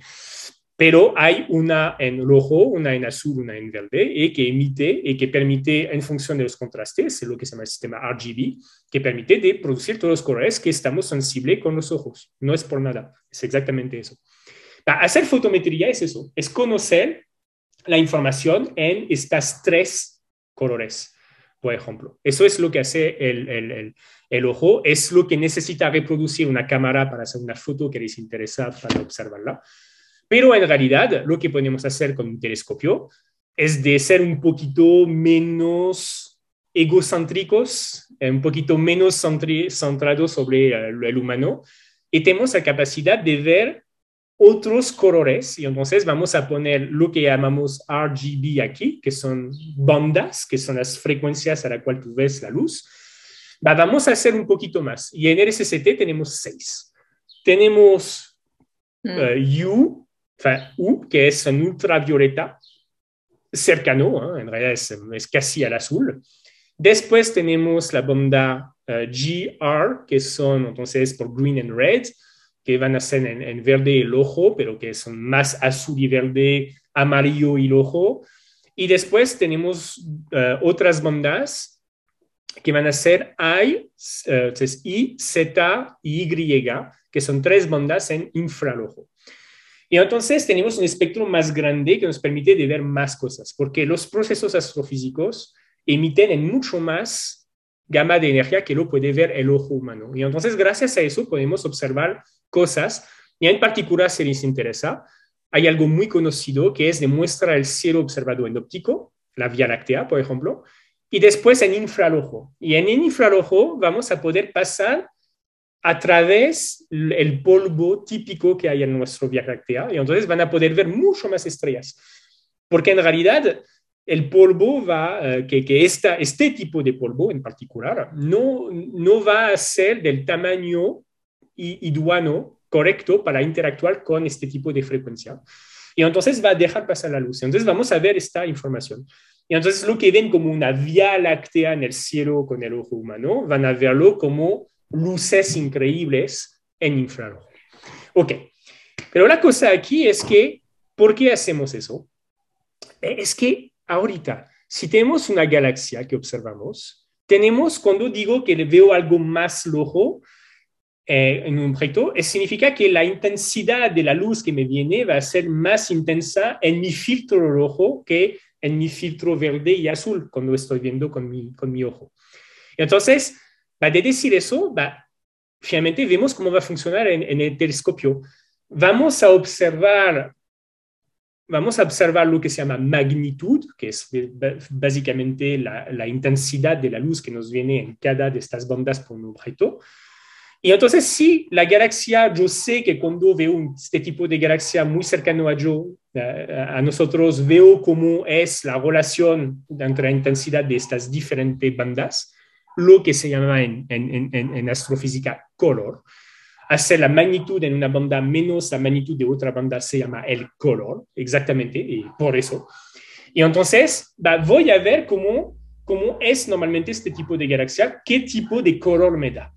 Pero hay una en rojo, una en azul, una en verde, y que emite y que permite, en función de los contrastes, es lo que se llama el sistema RGB, que permite de producir todos los colores que estamos sensibles con los ojos. No es por nada, es exactamente eso. Para hacer fotometría es eso, es conocer la información en estas tres colores, por ejemplo. Eso es lo que hace el, el, el, ojo, es lo que necesita reproducir una cámara para hacer una foto que les interesa para observarla. Pero en realidad lo que podemos hacer con un telescopio es de ser un poquito menos egocéntricos, un poquito menos centrados sobre el humano y tenemos la capacidad de ver otros colores y entonces vamos a poner lo que llamamos RGB aquí, que son bandas, que son las frecuencias a la cual tú ves la luz. vamos a hacer un poquito más y en el SST tenemos seis. Tenemos mm. eh, U, U, que es un ultravioleta cercano, en realidad es, casi al azul. Después tenemos la banda eh, GR, que son entonces por green and red, que van a ser en, verde y rojo, pero que son más azul y verde, amarillo y rojo. Y después tenemos eh, otras bandas que van a ser I, I, Z y Y, que son tres bandas en infrarrojo. Y entonces tenemos un espectro más grande que nos permite ver más cosas, porque los procesos astrofísicos emiten en mucho más gama de energía que lo puede ver el ojo humano. Y entonces, gracias a eso, podemos observar cosas. Y en particular, si les interesa, hay algo muy conocido que es demuestra el cielo observado en óptico, la Vía Láctea, por ejemplo, y después en infrarrojo. Y en infrarrojo vamos a poder pasar a través del polvo típico que hay en nuestro Vía Láctea y entonces van a poder ver mucho más estrellas. Porque en realidad el polvo va, eh, que, que esta, este tipo de polvo en particular, no, no va a ser del tamaño iduano correcto para interactuar con este tipo de frecuencia. Y entonces va a dejar pasar la luz. Entonces vamos a ver esta información. Y entonces lo que ven como una vía láctea en el cielo con el ojo humano, van a verlo como luces increíbles en infrarrojo. Ok, pero la cosa aquí es que, ¿por qué hacemos eso? Es que ahorita, si tenemos una galaxia que observamos, tenemos, cuando digo que veo algo más rojo eh, en un objeto, significa que la intensidad de la luz que me viene va a ser más intensa en mi filtro rojo que en mi filtro verde y azul cuando estoy viendo con mi, con mi ojo. Entonces, de decir eso, finalmente vemos cómo va a funcionar en, el telescopio. Vamos a observar vamos a observar lo que se llama magnitud, que es básicamente la, la, intensidad de la luz que nos viene en cada de estas bandas por un objeto. Y entonces, si la galaxia, yo sé que cuando veo este tipo de galaxia muy cercano a yo, a, a nosotros, veo cómo es la relación entre la intensidad de estas diferentes bandas lo que se llama en, astrofísica color. Hacer la magnitud en una banda menos la magnitud de otra banda se llama el color, exactamente, y por eso. Y entonces voy a ver cómo, cómo es normalmente este tipo de galaxia, qué tipo de color me da.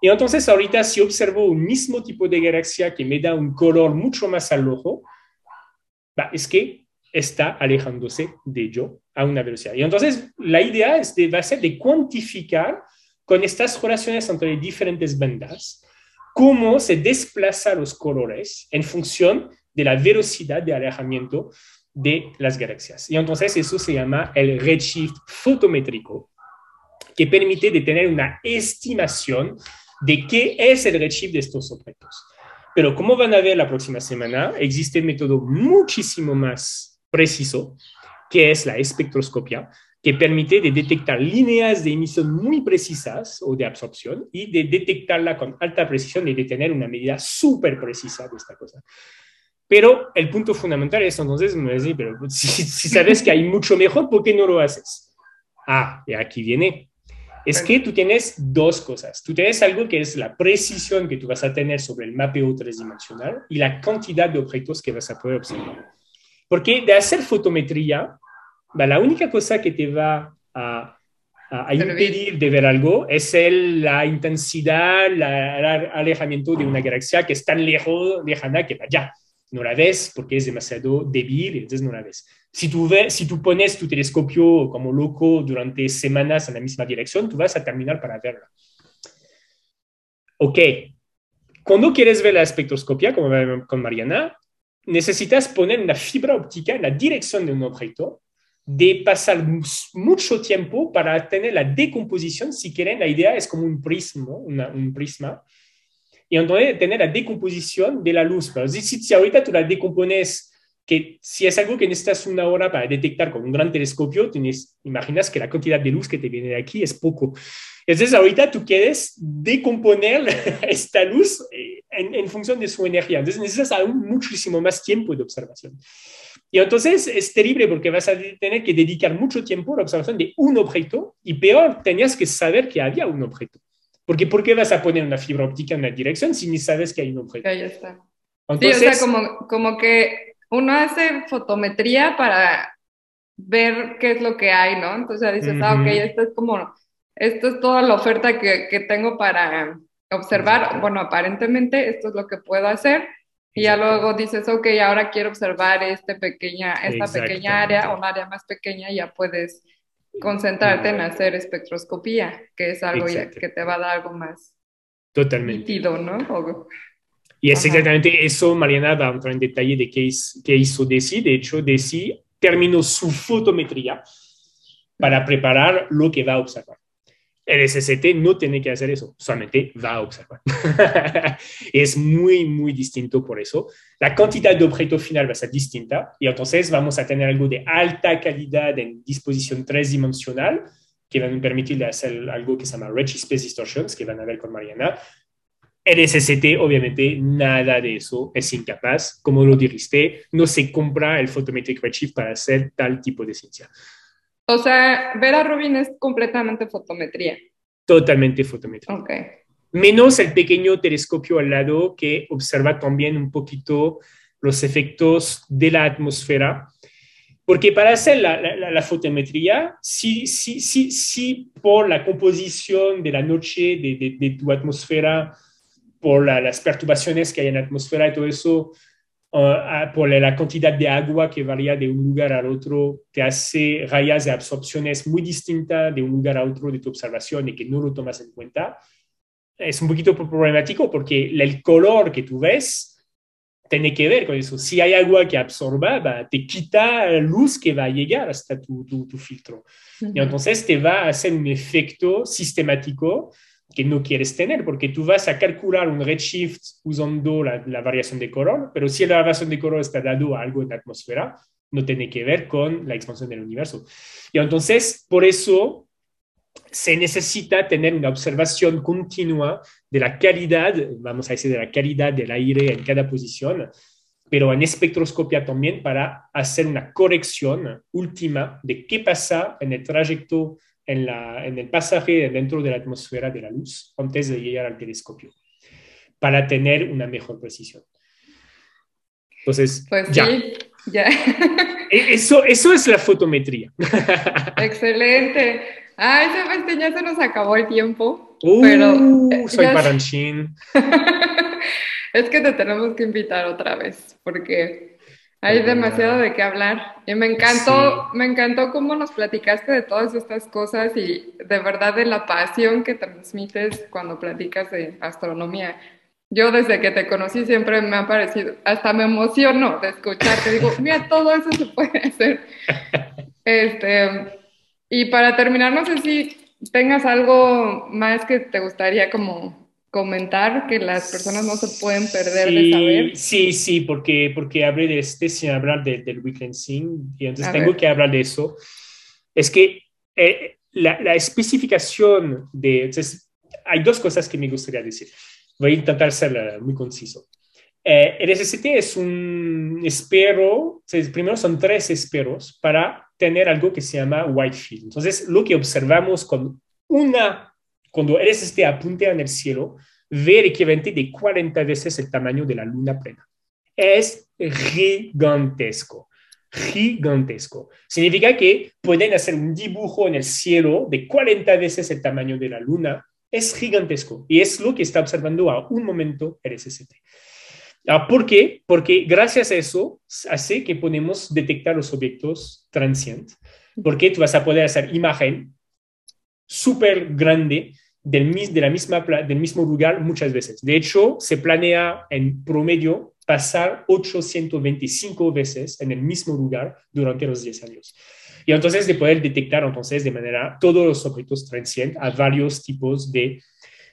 Y entonces ahorita si observo un mismo tipo de galaxia que me da un color mucho más al ojo, es que está alejándose de yo a una velocidad. Y entonces la idea es de, va a ser de cuantificar con estas relaciones entre diferentes bandas cómo se desplazan los colores en función de la velocidad de alejamiento de las galaxias. Y entonces eso se llama el redshift fotométrico, que permite de tener una estimación de qué es el redshift de estos objetos. Pero como van a ver la próxima semana, existe un método muchísimo más preciso, que es la espectroscopia, que permite de detectar líneas de emisión muy precisas o de absorción y de detectarla con alta precisión y de tener una medida súper precisa de esta cosa. Pero el punto fundamental es entonces, pero si, si, sabes que hay mucho mejor, ¿por qué no lo haces? Ah, y aquí viene. Es que tú tienes dos cosas. Tú tienes algo que es la precisión que tú vas a tener sobre el mapeo tridimensional y la cantidad de objetos que vas a poder observar. Porque de hacer fotometría, la única cosa que te va a, impedir de ver algo es el, la intensidad, el alejamiento de una galaxia que es tan lejos, lejana que vaya. no la ves porque es demasiado débil, entonces no la ves. Si tú, ves, si tú pones tu telescopio como loco durante semanas en la misma dirección, tú vas a terminar para verla. Ok, cuando quieres ver la espectroscopia, como con Mariana, necesitas poner una fibra óptica en la dirección de un objeto, de pasar mucho tiempo para tener la decomposición. Si quieren, la idea es como un prisma, un prisma, y entonces tener la decomposición de la luz. Pero si, si ahorita tú la decompones que si es algo que necesitas una hora para detectar con un gran telescopio, tienes, imaginas que la cantidad de luz que te viene de aquí es poco. Entonces, ahorita tú quieres decomponer esta luz eh, en, en, función de su energía. Entonces, necesitas aún muchísimo más tiempo de observación. Y entonces es terrible porque vas a tener que dedicar mucho tiempo a la observación de un objeto y peor, tenías que saber que había un objeto. Porque ¿por qué vas a poner una fibra óptica en la dirección si ni sabes que hay un objeto? Ya, está. Entonces, sí, o sea, como, como que uno hace fotometría para ver qué es lo que hay, ¿no? Entonces dices, ah, ok, esto es como, esto es toda la oferta que, que tengo para observar. Bueno, aparentemente esto es lo que puedo hacer. Y ya luego dices, ok, ahora quiero observar este pequeña, esta pequeña área, un área más pequeña, y ya puedes concentrarte en hacer espectroscopía, que es algo ya, que te va a dar algo más Totalmente. nítido, ¿no? O, y es exactamente eso, Mariana va a entrar en detalle de qué, es, qué hizo DECI. De hecho, DECI terminó su fotometría para preparar lo que va a observar. El SST no tiene que hacer eso, solamente va a observar. es muy, muy distinto por eso. La cantidad de objeto final va a ser distinta y entonces vamos a tener algo de alta calidad en disposición tres-dimensional que van a permitir hacer algo que se llama Redshift Space Distortions, que van a ver con Mariana, el SST, obviamente, nada de eso es incapaz. Como lo dijiste, no se compra el Photometric Redshift para hacer tal tipo de ciencia. O sea, ver a Rubin es completamente fotometría. Totalmente fotometría. Ok. Menos el pequeño telescopio al lado que observa también un poquito los efectos de la atmósfera. Porque para hacer la, la, fotometría, si, si, si, si, por la composición de la noche, de, de, de tu atmósfera, por las perturbaciones que hay en la atmósfera y todo eso, uh, por la cantidad de agua que varía de un lugar al otro, te hace rayas de absorciones muy distintas de un lugar a otro de tu observación y que no lo tomas en cuenta. Es un poquito problemático porque el color que tú ves tiene que ver con eso. Si hay agua que absorba, te quita luz que va a llegar hasta tu, tu, tu filtro. Y entonces te va a hacer un efecto sistemático que no quieres tener, porque tú vas a calcular un redshift usando la, variación de color, pero si la variación de color está dado a algo en la atmósfera, no tiene que ver con la expansión del universo. Y entonces, por eso se necesita tener una observación continua de la calidad, vamos a decir, de la calidad del aire en cada posición, pero en espectroscopia también para hacer una corrección última de qué pasa en el trayecto en, la, en el pasaje dentro de la atmósfera de la luz antes de llegar al telescopio, para tener una mejor precisión. Entonces, pues ya. Sí, ya. E, eso, eso es la fotometría. Excelente. Ay, Sebastián, ya se nos acabó el tiempo. Uh, pero soy paranchín. es que te tenemos que invitar otra vez, porque hay demasiado de qué hablar. Y me encantó, me encantó cómo nos platicaste de todas estas cosas y de verdad de la pasión que transmites cuando platicas de astronomía. Yo desde que te conocí siempre me ha parecido, hasta me emociono de escucharte. Digo, mira, todo eso se puede hacer. Este, y para terminar, no sé si tengas algo más que te gustaría como comentar que las personas no se pueden perder de saber. Sí, sí, porque, porque hablé de este sin hablar del Weekend Sing, y entonces tengo que hablar de eso. Es que eh, la, la, especificación de... Entonces, hay dos cosas que me gustaría decir. Voy a intentar ser eh, muy conciso. Eh, el SST es un espero, primero son tres esperos para tener algo que se llama white field. Entonces, lo que observamos con una cuando el SST apunta en el cielo, ve el equivalente de 40 veces el tamaño de la luna plena. Es gigantesco, gigantesco. Significa que pueden hacer un dibujo en el cielo de 40 veces el tamaño de la luna. Es gigantesco y es lo que está observando a un momento el SST. Ah, ¿Por qué? Porque gracias a eso hace que podemos detectar los objetos transientes, porque tú vas a poder hacer imagen súper grande del, de la misma, del mismo lugar muchas veces. De hecho, se planea en promedio pasar 825 veces en el mismo lugar durante los 10 años. Y entonces de poder detectar entonces de manera todos los objetos transientes a varios tipos de,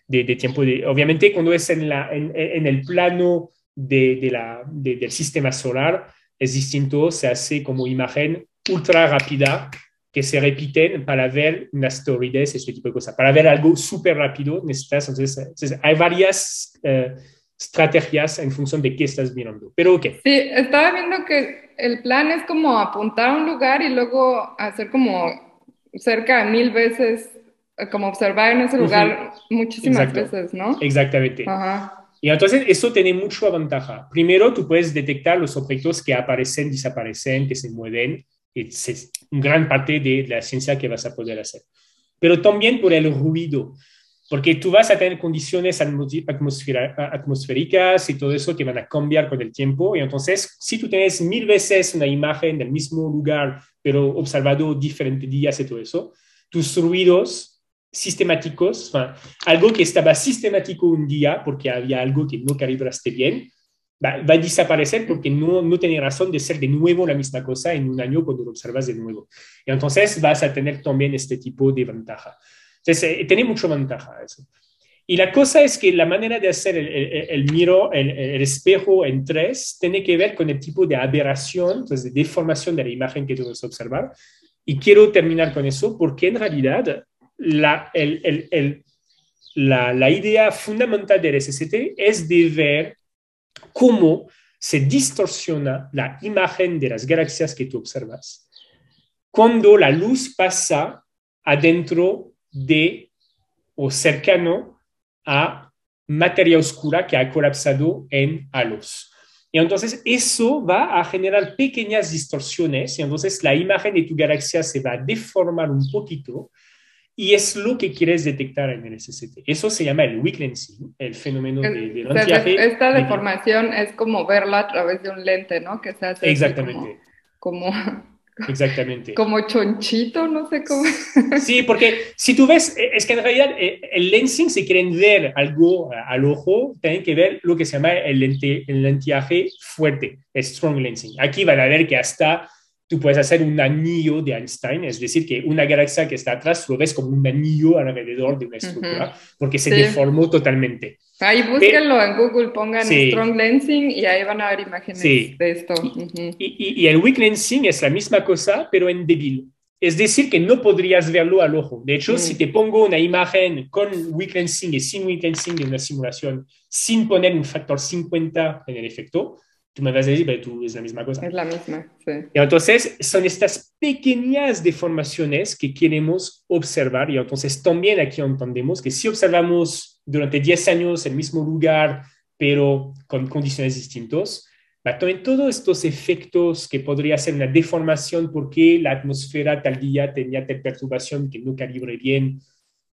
de, tiempo. De, obviamente cuando es en, la, en el plano de, la, del sistema solar es distinto, se hace como imagen ultra rápida que se repiten para ver un asteroides, este tipo de cosas. Para ver algo súper rápido necesitas, entonces, hay varias eh, estrategias en función de qué estás mirando. Pero ok. Sí, estaba viendo que el plan es como apuntar a un lugar y luego hacer como cerca de mil veces, como observar en ese lugar muchísimas veces, ¿no? Exactamente. Ajá. Y entonces eso tiene mucha ventaja. Primero, tú puedes detectar los objetos que aparecen, desaparecen, que se mueven. Es gran parte de la ciencia que vas a poder hacer. Pero también por el ruido, porque tú vas a tener condiciones atmosféricas y todo eso que van a cambiar con el tiempo. Y entonces, si tú tienes mil veces una imagen del mismo lugar, pero observado diferentes días y todo eso, tus ruidos sistemáticos, algo que estaba sistemático un día porque había algo que no calibraste bien, va, a desaparecer porque no, no tiene razón de ser de nuevo la misma cosa en un año cuando lo observas de nuevo. Y entonces vas a tener también este tipo de ventaja. Entonces, eh, tiene mucha ventaja eso. Y la cosa es que la manera de hacer el, miro, el, espejo en tres, tiene que ver con el tipo de aberración, entonces de deformación de la imagen que debes observar. Y quiero terminar con eso porque en realidad la, la, idea fundamental del SST es de ver cómo se distorsiona la imagen de las galaxias que tú observas cuando la luz pasa adentro de o cercano a materia oscura que ha colapsado en halos. Y entonces eso va a generar pequeñas distorsiones y entonces la imagen de tu galaxia se va a deformar un poquito y es lo que quieres detectar en el SST. Eso se llama el weak lensing, el fenómeno de, de Esta deformación es como verla a través de un lente, ¿no? Que se hace Exactamente. Como, Exactamente. Como chonchito, no sé cómo. Sí, porque si tú ves, eh, es que en realidad eh, el lensing, si quieren ver algo al ojo, tienen que ver lo que se llama el, lente, el lentiaje fuerte, el strong lensing. Aquí van a ver que hasta tú puedes hacer un anillo de Einstein, es decir, que una galaxia que está atrás lo ves como un anillo alrededor de una estructura, porque se deformó totalmente. Ahí búsquenlo en Google, pongan Strong Lensing y ahí van a ver imágenes de esto. Y, y, el Weak Lensing es la misma cosa, pero en débil. Es decir, que no podrías verlo al ojo. De hecho, si mm. te pongo una imagen con Weak Lensing y sin Weak Lensing en una simulación, sin poner un factor 50 en el efecto, tú me vas a decir, pero tú es la misma cosa. Es la misma, sí. Y entonces son estas pequeñas deformaciones que queremos observar y entonces también aquí entendemos que si observamos durante 10 años el mismo lugar, pero con condiciones distintas, también todos estos efectos que podría ser una deformación porque la atmósfera tal día tenía tal perturbación que no calibre bien,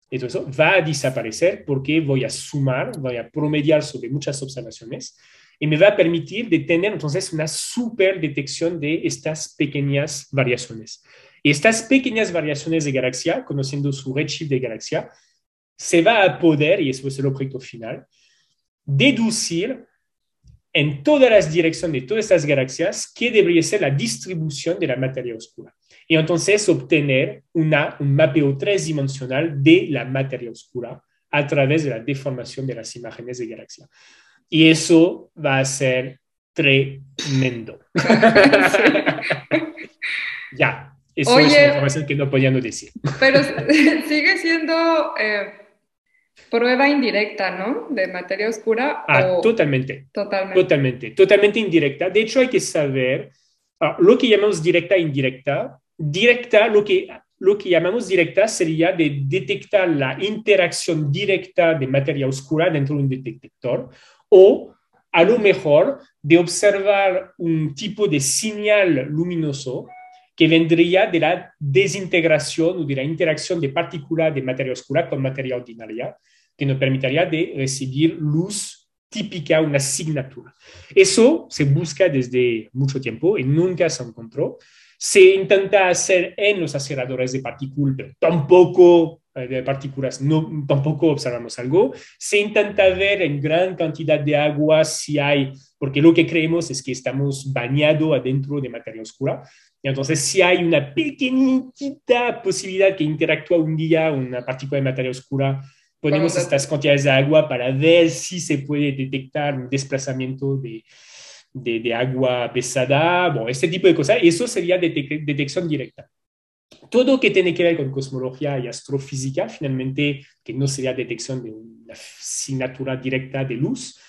y todo eso va a desaparecer porque voy a sumar, voy a promediar sobre muchas observaciones y me va a permitir de tener entonces una super detección de estas pequeñas variaciones. Y estas pequeñas variaciones de galaxia, conociendo su redshift de galaxia, se va a poder, y eso es el objeto final, deducir en todas las direcciones de todas estas galaxias qué debería ser la distribución de la materia oscura. Y entonces obtener una, un mapeo tridimensional de la materia oscura a través de la deformación de las imágenes de galaxia. Y eso va a ser tremendo. ya, eso es una información que no podíamos decir. pero sigue siendo eh, prueba indirecta, ¿no? De materia oscura. Ah, totalmente. Totalmente. Totalmente. Totalmente indirecta. De hecho, hay que saber ah, lo que llamamos directa e indirecta. Directa, lo que lo que llamamos directa sería de detectar la interacción directa de materia oscura dentro de un detector o a lo mejor de observar un tipo de señal luminoso que vendría de la desintegración o de la interacción de partículas de materia oscura con materia ordinaria, que nos permitiría de recibir luz típica, una asignatura. Eso se busca desde mucho tiempo y nunca se encontró. Se intenta hacer en los aceleradores de partículas, pero tampoco de partículas, no, tampoco observamos algo. Se intenta ver en gran cantidad de agua si hay, porque lo que creemos es que estamos bañados adentro de materia oscura. Y entonces, si hay una pequeñita posibilidad que interactúa un día una partícula de materia oscura, ponemos estas cantidades de agua para ver si se puede detectar un desplazamiento de, de, agua pesada, bueno, este tipo de cosas. Eso sería detección directa. Todo que tiene que ver con cosmología y astrofísica, finalmente, que no sería detección de una asignatura directa de luz,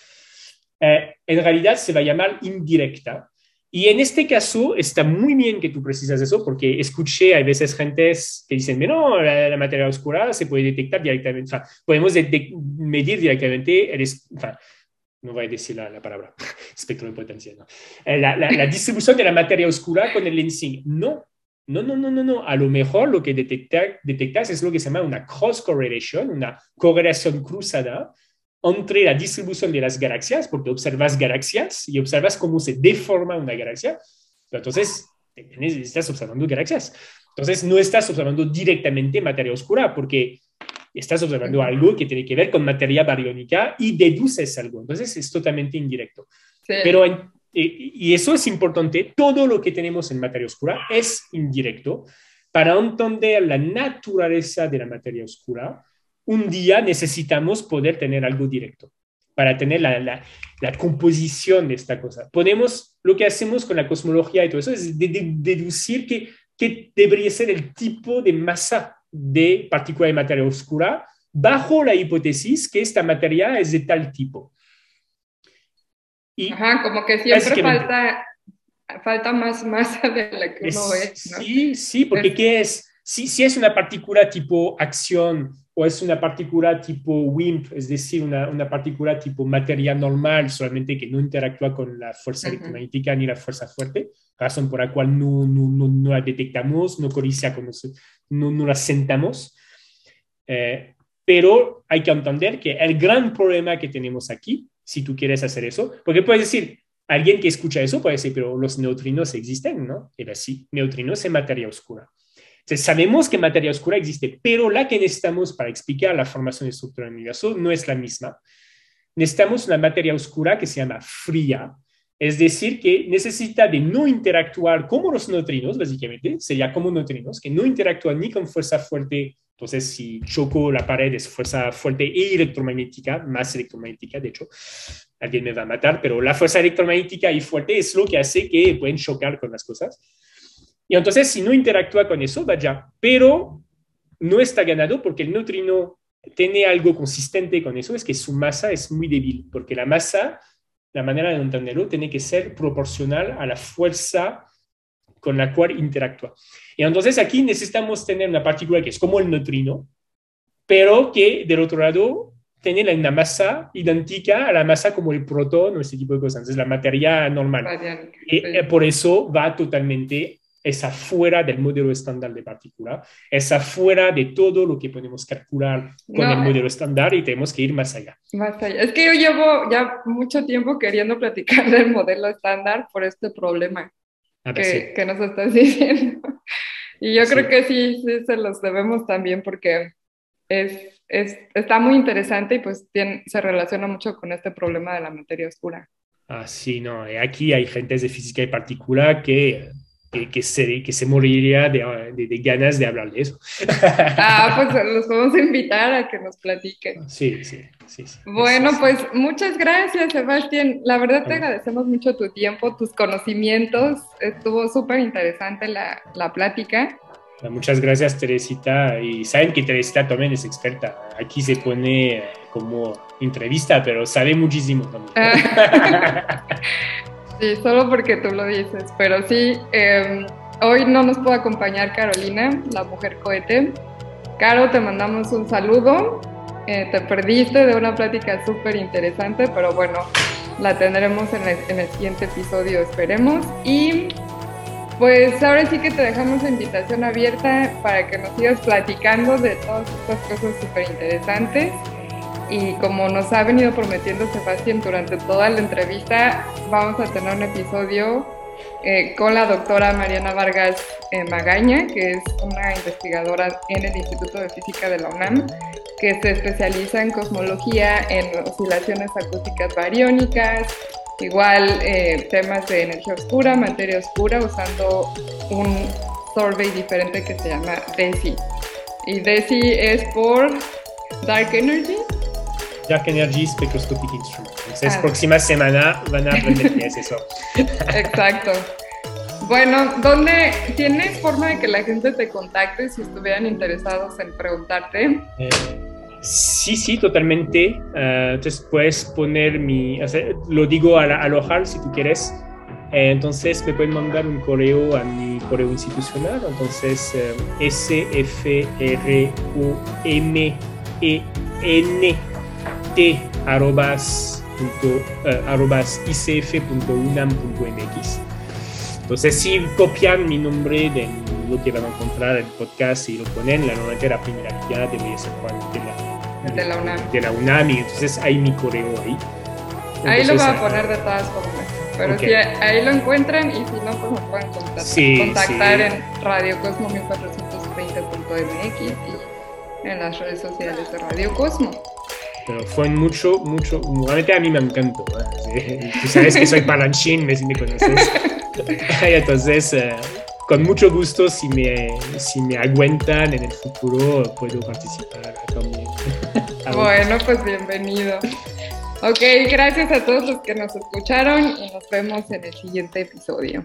eh, en realidad se va a llamar indirecta, y en este caso está muy bien que tú precisas eso, porque escuché a veces gentes que dicen, no, la, materia oscura se puede detectar directamente, o sea, podemos medir directamente, el, no voy a decir la, palabra, espectro de potencia, ¿no? Eh, la, la, distribución de la materia oscura con el lensing. No, no, no, no, no, no. A lo mejor lo que detecta, detectas es lo que se llama una cross correlation, una correlación cruzada entre la distribución de las galaxias, porque observas galaxias y observas cómo se deforma una galaxia, entonces estás observando galaxias. Entonces no estás observando directamente materia oscura, porque estás observando algo que tiene que ver con materia bariónica y deduces algo. Entonces es totalmente indirecto. Pero y eso es importante, todo lo que tenemos en materia oscura es indirecto. Para entender la naturaleza de la materia oscura, un día necesitamos poder tener algo directo para tener la, composición de esta cosa. Podemos, lo que hacemos con la cosmología y todo eso es deducir que, que debería ser el tipo de masa de partícula de materia oscura bajo la hipótesis que esta materia es de tal tipo. Y Ajá, como que siempre falta, falta más masa de la que uno ve. Sí, sí, porque ¿qué es? Si, si es una partícula tipo acción o es una partícula tipo WIMP, es decir, una, una, partícula tipo materia normal, solamente que no interactúa con la fuerza electromagnética ni la fuerza fuerte, razón por la cual no, no, no, la detectamos, no codicia con no, no la sentamos. Eh, pero hay que entender que el gran problema que tenemos aquí, si tú quieres hacer eso, porque puedes decir, alguien que escucha eso puede decir, pero los neutrinos existen, ¿no? Era así, neutrinos en materia oscura sabemos que materia oscura existe, pero la que necesitamos para explicar la formación y estructura del universo no es la misma. Necesitamos una materia oscura que se llama fría, es decir, que necesita de no interactuar como los neutrinos, básicamente, sería como neutrinos, que no interactúan ni con fuerza fuerte. Entonces, si choco la pared es fuerza fuerte e electromagnética, más electromagnética, de hecho, alguien me va a matar, pero la fuerza electromagnética y fuerte es lo que hace que pueden chocar con las cosas. Y entonces, si no interactúa con eso, vaya, pero no está ganado porque el neutrino tiene algo consistente con eso, es que su masa es muy débil, porque la masa, la manera de entenderlo, tiene que ser proporcional a la fuerza con la cual interactúa. Y entonces aquí necesitamos tener una partícula que es como el neutrino, pero que del otro lado tiene una masa idéntica a la masa como el protón o ese tipo de cosas, es la materia normal. Y eh, por eso va totalmente es afuera del modelo estándar de partícula, es afuera de todo lo que podemos calcular con el modelo estándar y tenemos que ir más allá. Más allá. Es que yo llevo ya mucho tiempo queriendo platicar del modelo estándar por este problema que, que, nos estás diciendo. Y yo creo que sí, sí se los debemos también porque es, es, está muy interesante y pues tiene, se relaciona mucho con este problema de la materia oscura. Ah, sí, no. Aquí hay gente de física y partícula que que, se, que se moriría de, de, ganas de hablar de eso. Ah, pues los podemos invitar a que nos platiquen. Sí, sí, sí. Bueno, pues muchas gracias, Sebastián. La verdad te agradecemos mucho tu tiempo, tus conocimientos. Estuvo súper interesante la, la plática. Muchas gracias, Teresita. Y saben que Teresita también es experta. Aquí se pone como entrevista, pero sabe muchísimo también. Ah. Sí, solo porque tú lo dices, pero sí, em, hoy no nos puede acompañar Carolina, la mujer cohete. Caro, te mandamos un saludo. Eh, te perdiste de una plática súper interesante, pero bueno, la tendremos en el, en el siguiente episodio, esperemos. Y pues ahora sí que te dejamos la invitación abierta para que nos sigas platicando de todas estas cosas súper interesantes. Y como nos ha venido prometiendo Sebastián durante toda la entrevista, vamos a tener un episodio eh, con la doctora Mariana Vargas eh, Magaña, que es una investigadora en el Instituto de Física de la UNAM, que se especializa en cosmología, en oscilaciones acústicas bariónicas, igual eh, temas de energía oscura, materia oscura, usando un survey diferente que se llama DESI. Y DESI es por Dark Energy. Dark Energy Spectroscopic Instrument. Entonces, ah. próxima semana van a aprender qué es eso. Exacto. Bueno, ¿dónde tienes forma de que la gente te contacte si estuvieran interesados en preguntarte? Eh, sí, sí, totalmente. Uh, entonces puedes poner mi, o sea, lo digo a, alojar si tú quieres. Eh, entonces me pueden mandar un correo a mi correo institucional. Entonces eh, S F R O M E N T arrobas, punto, arrobas icf.unam.mx. Entonces, si copian mi nombre de lo que van a encontrar en el podcast y lo ponen, la normalmente la primera guía debería ser de la, de la UNAM. De la UNAM, y entonces hay mi correo ahí. ahí lo voy a poner de todas formas. Pero si ahí lo encuentran y si no, pues me pueden contactar, sí, contactar en Radio Cosmo 1420.mx y en las redes sociales de Radio Cosmo. Pero fue mucho, mucho, realmente a mí me encantó. ¿eh? Tú sabes que soy palanchín, me, si me conoces. Entonces, eh, con mucho gusto, si me, si me aguantan en el futuro, puedo participar también. bueno, pues bienvenido. Ok, gracias a todos los que nos escucharon y nos vemos en el siguiente episodio.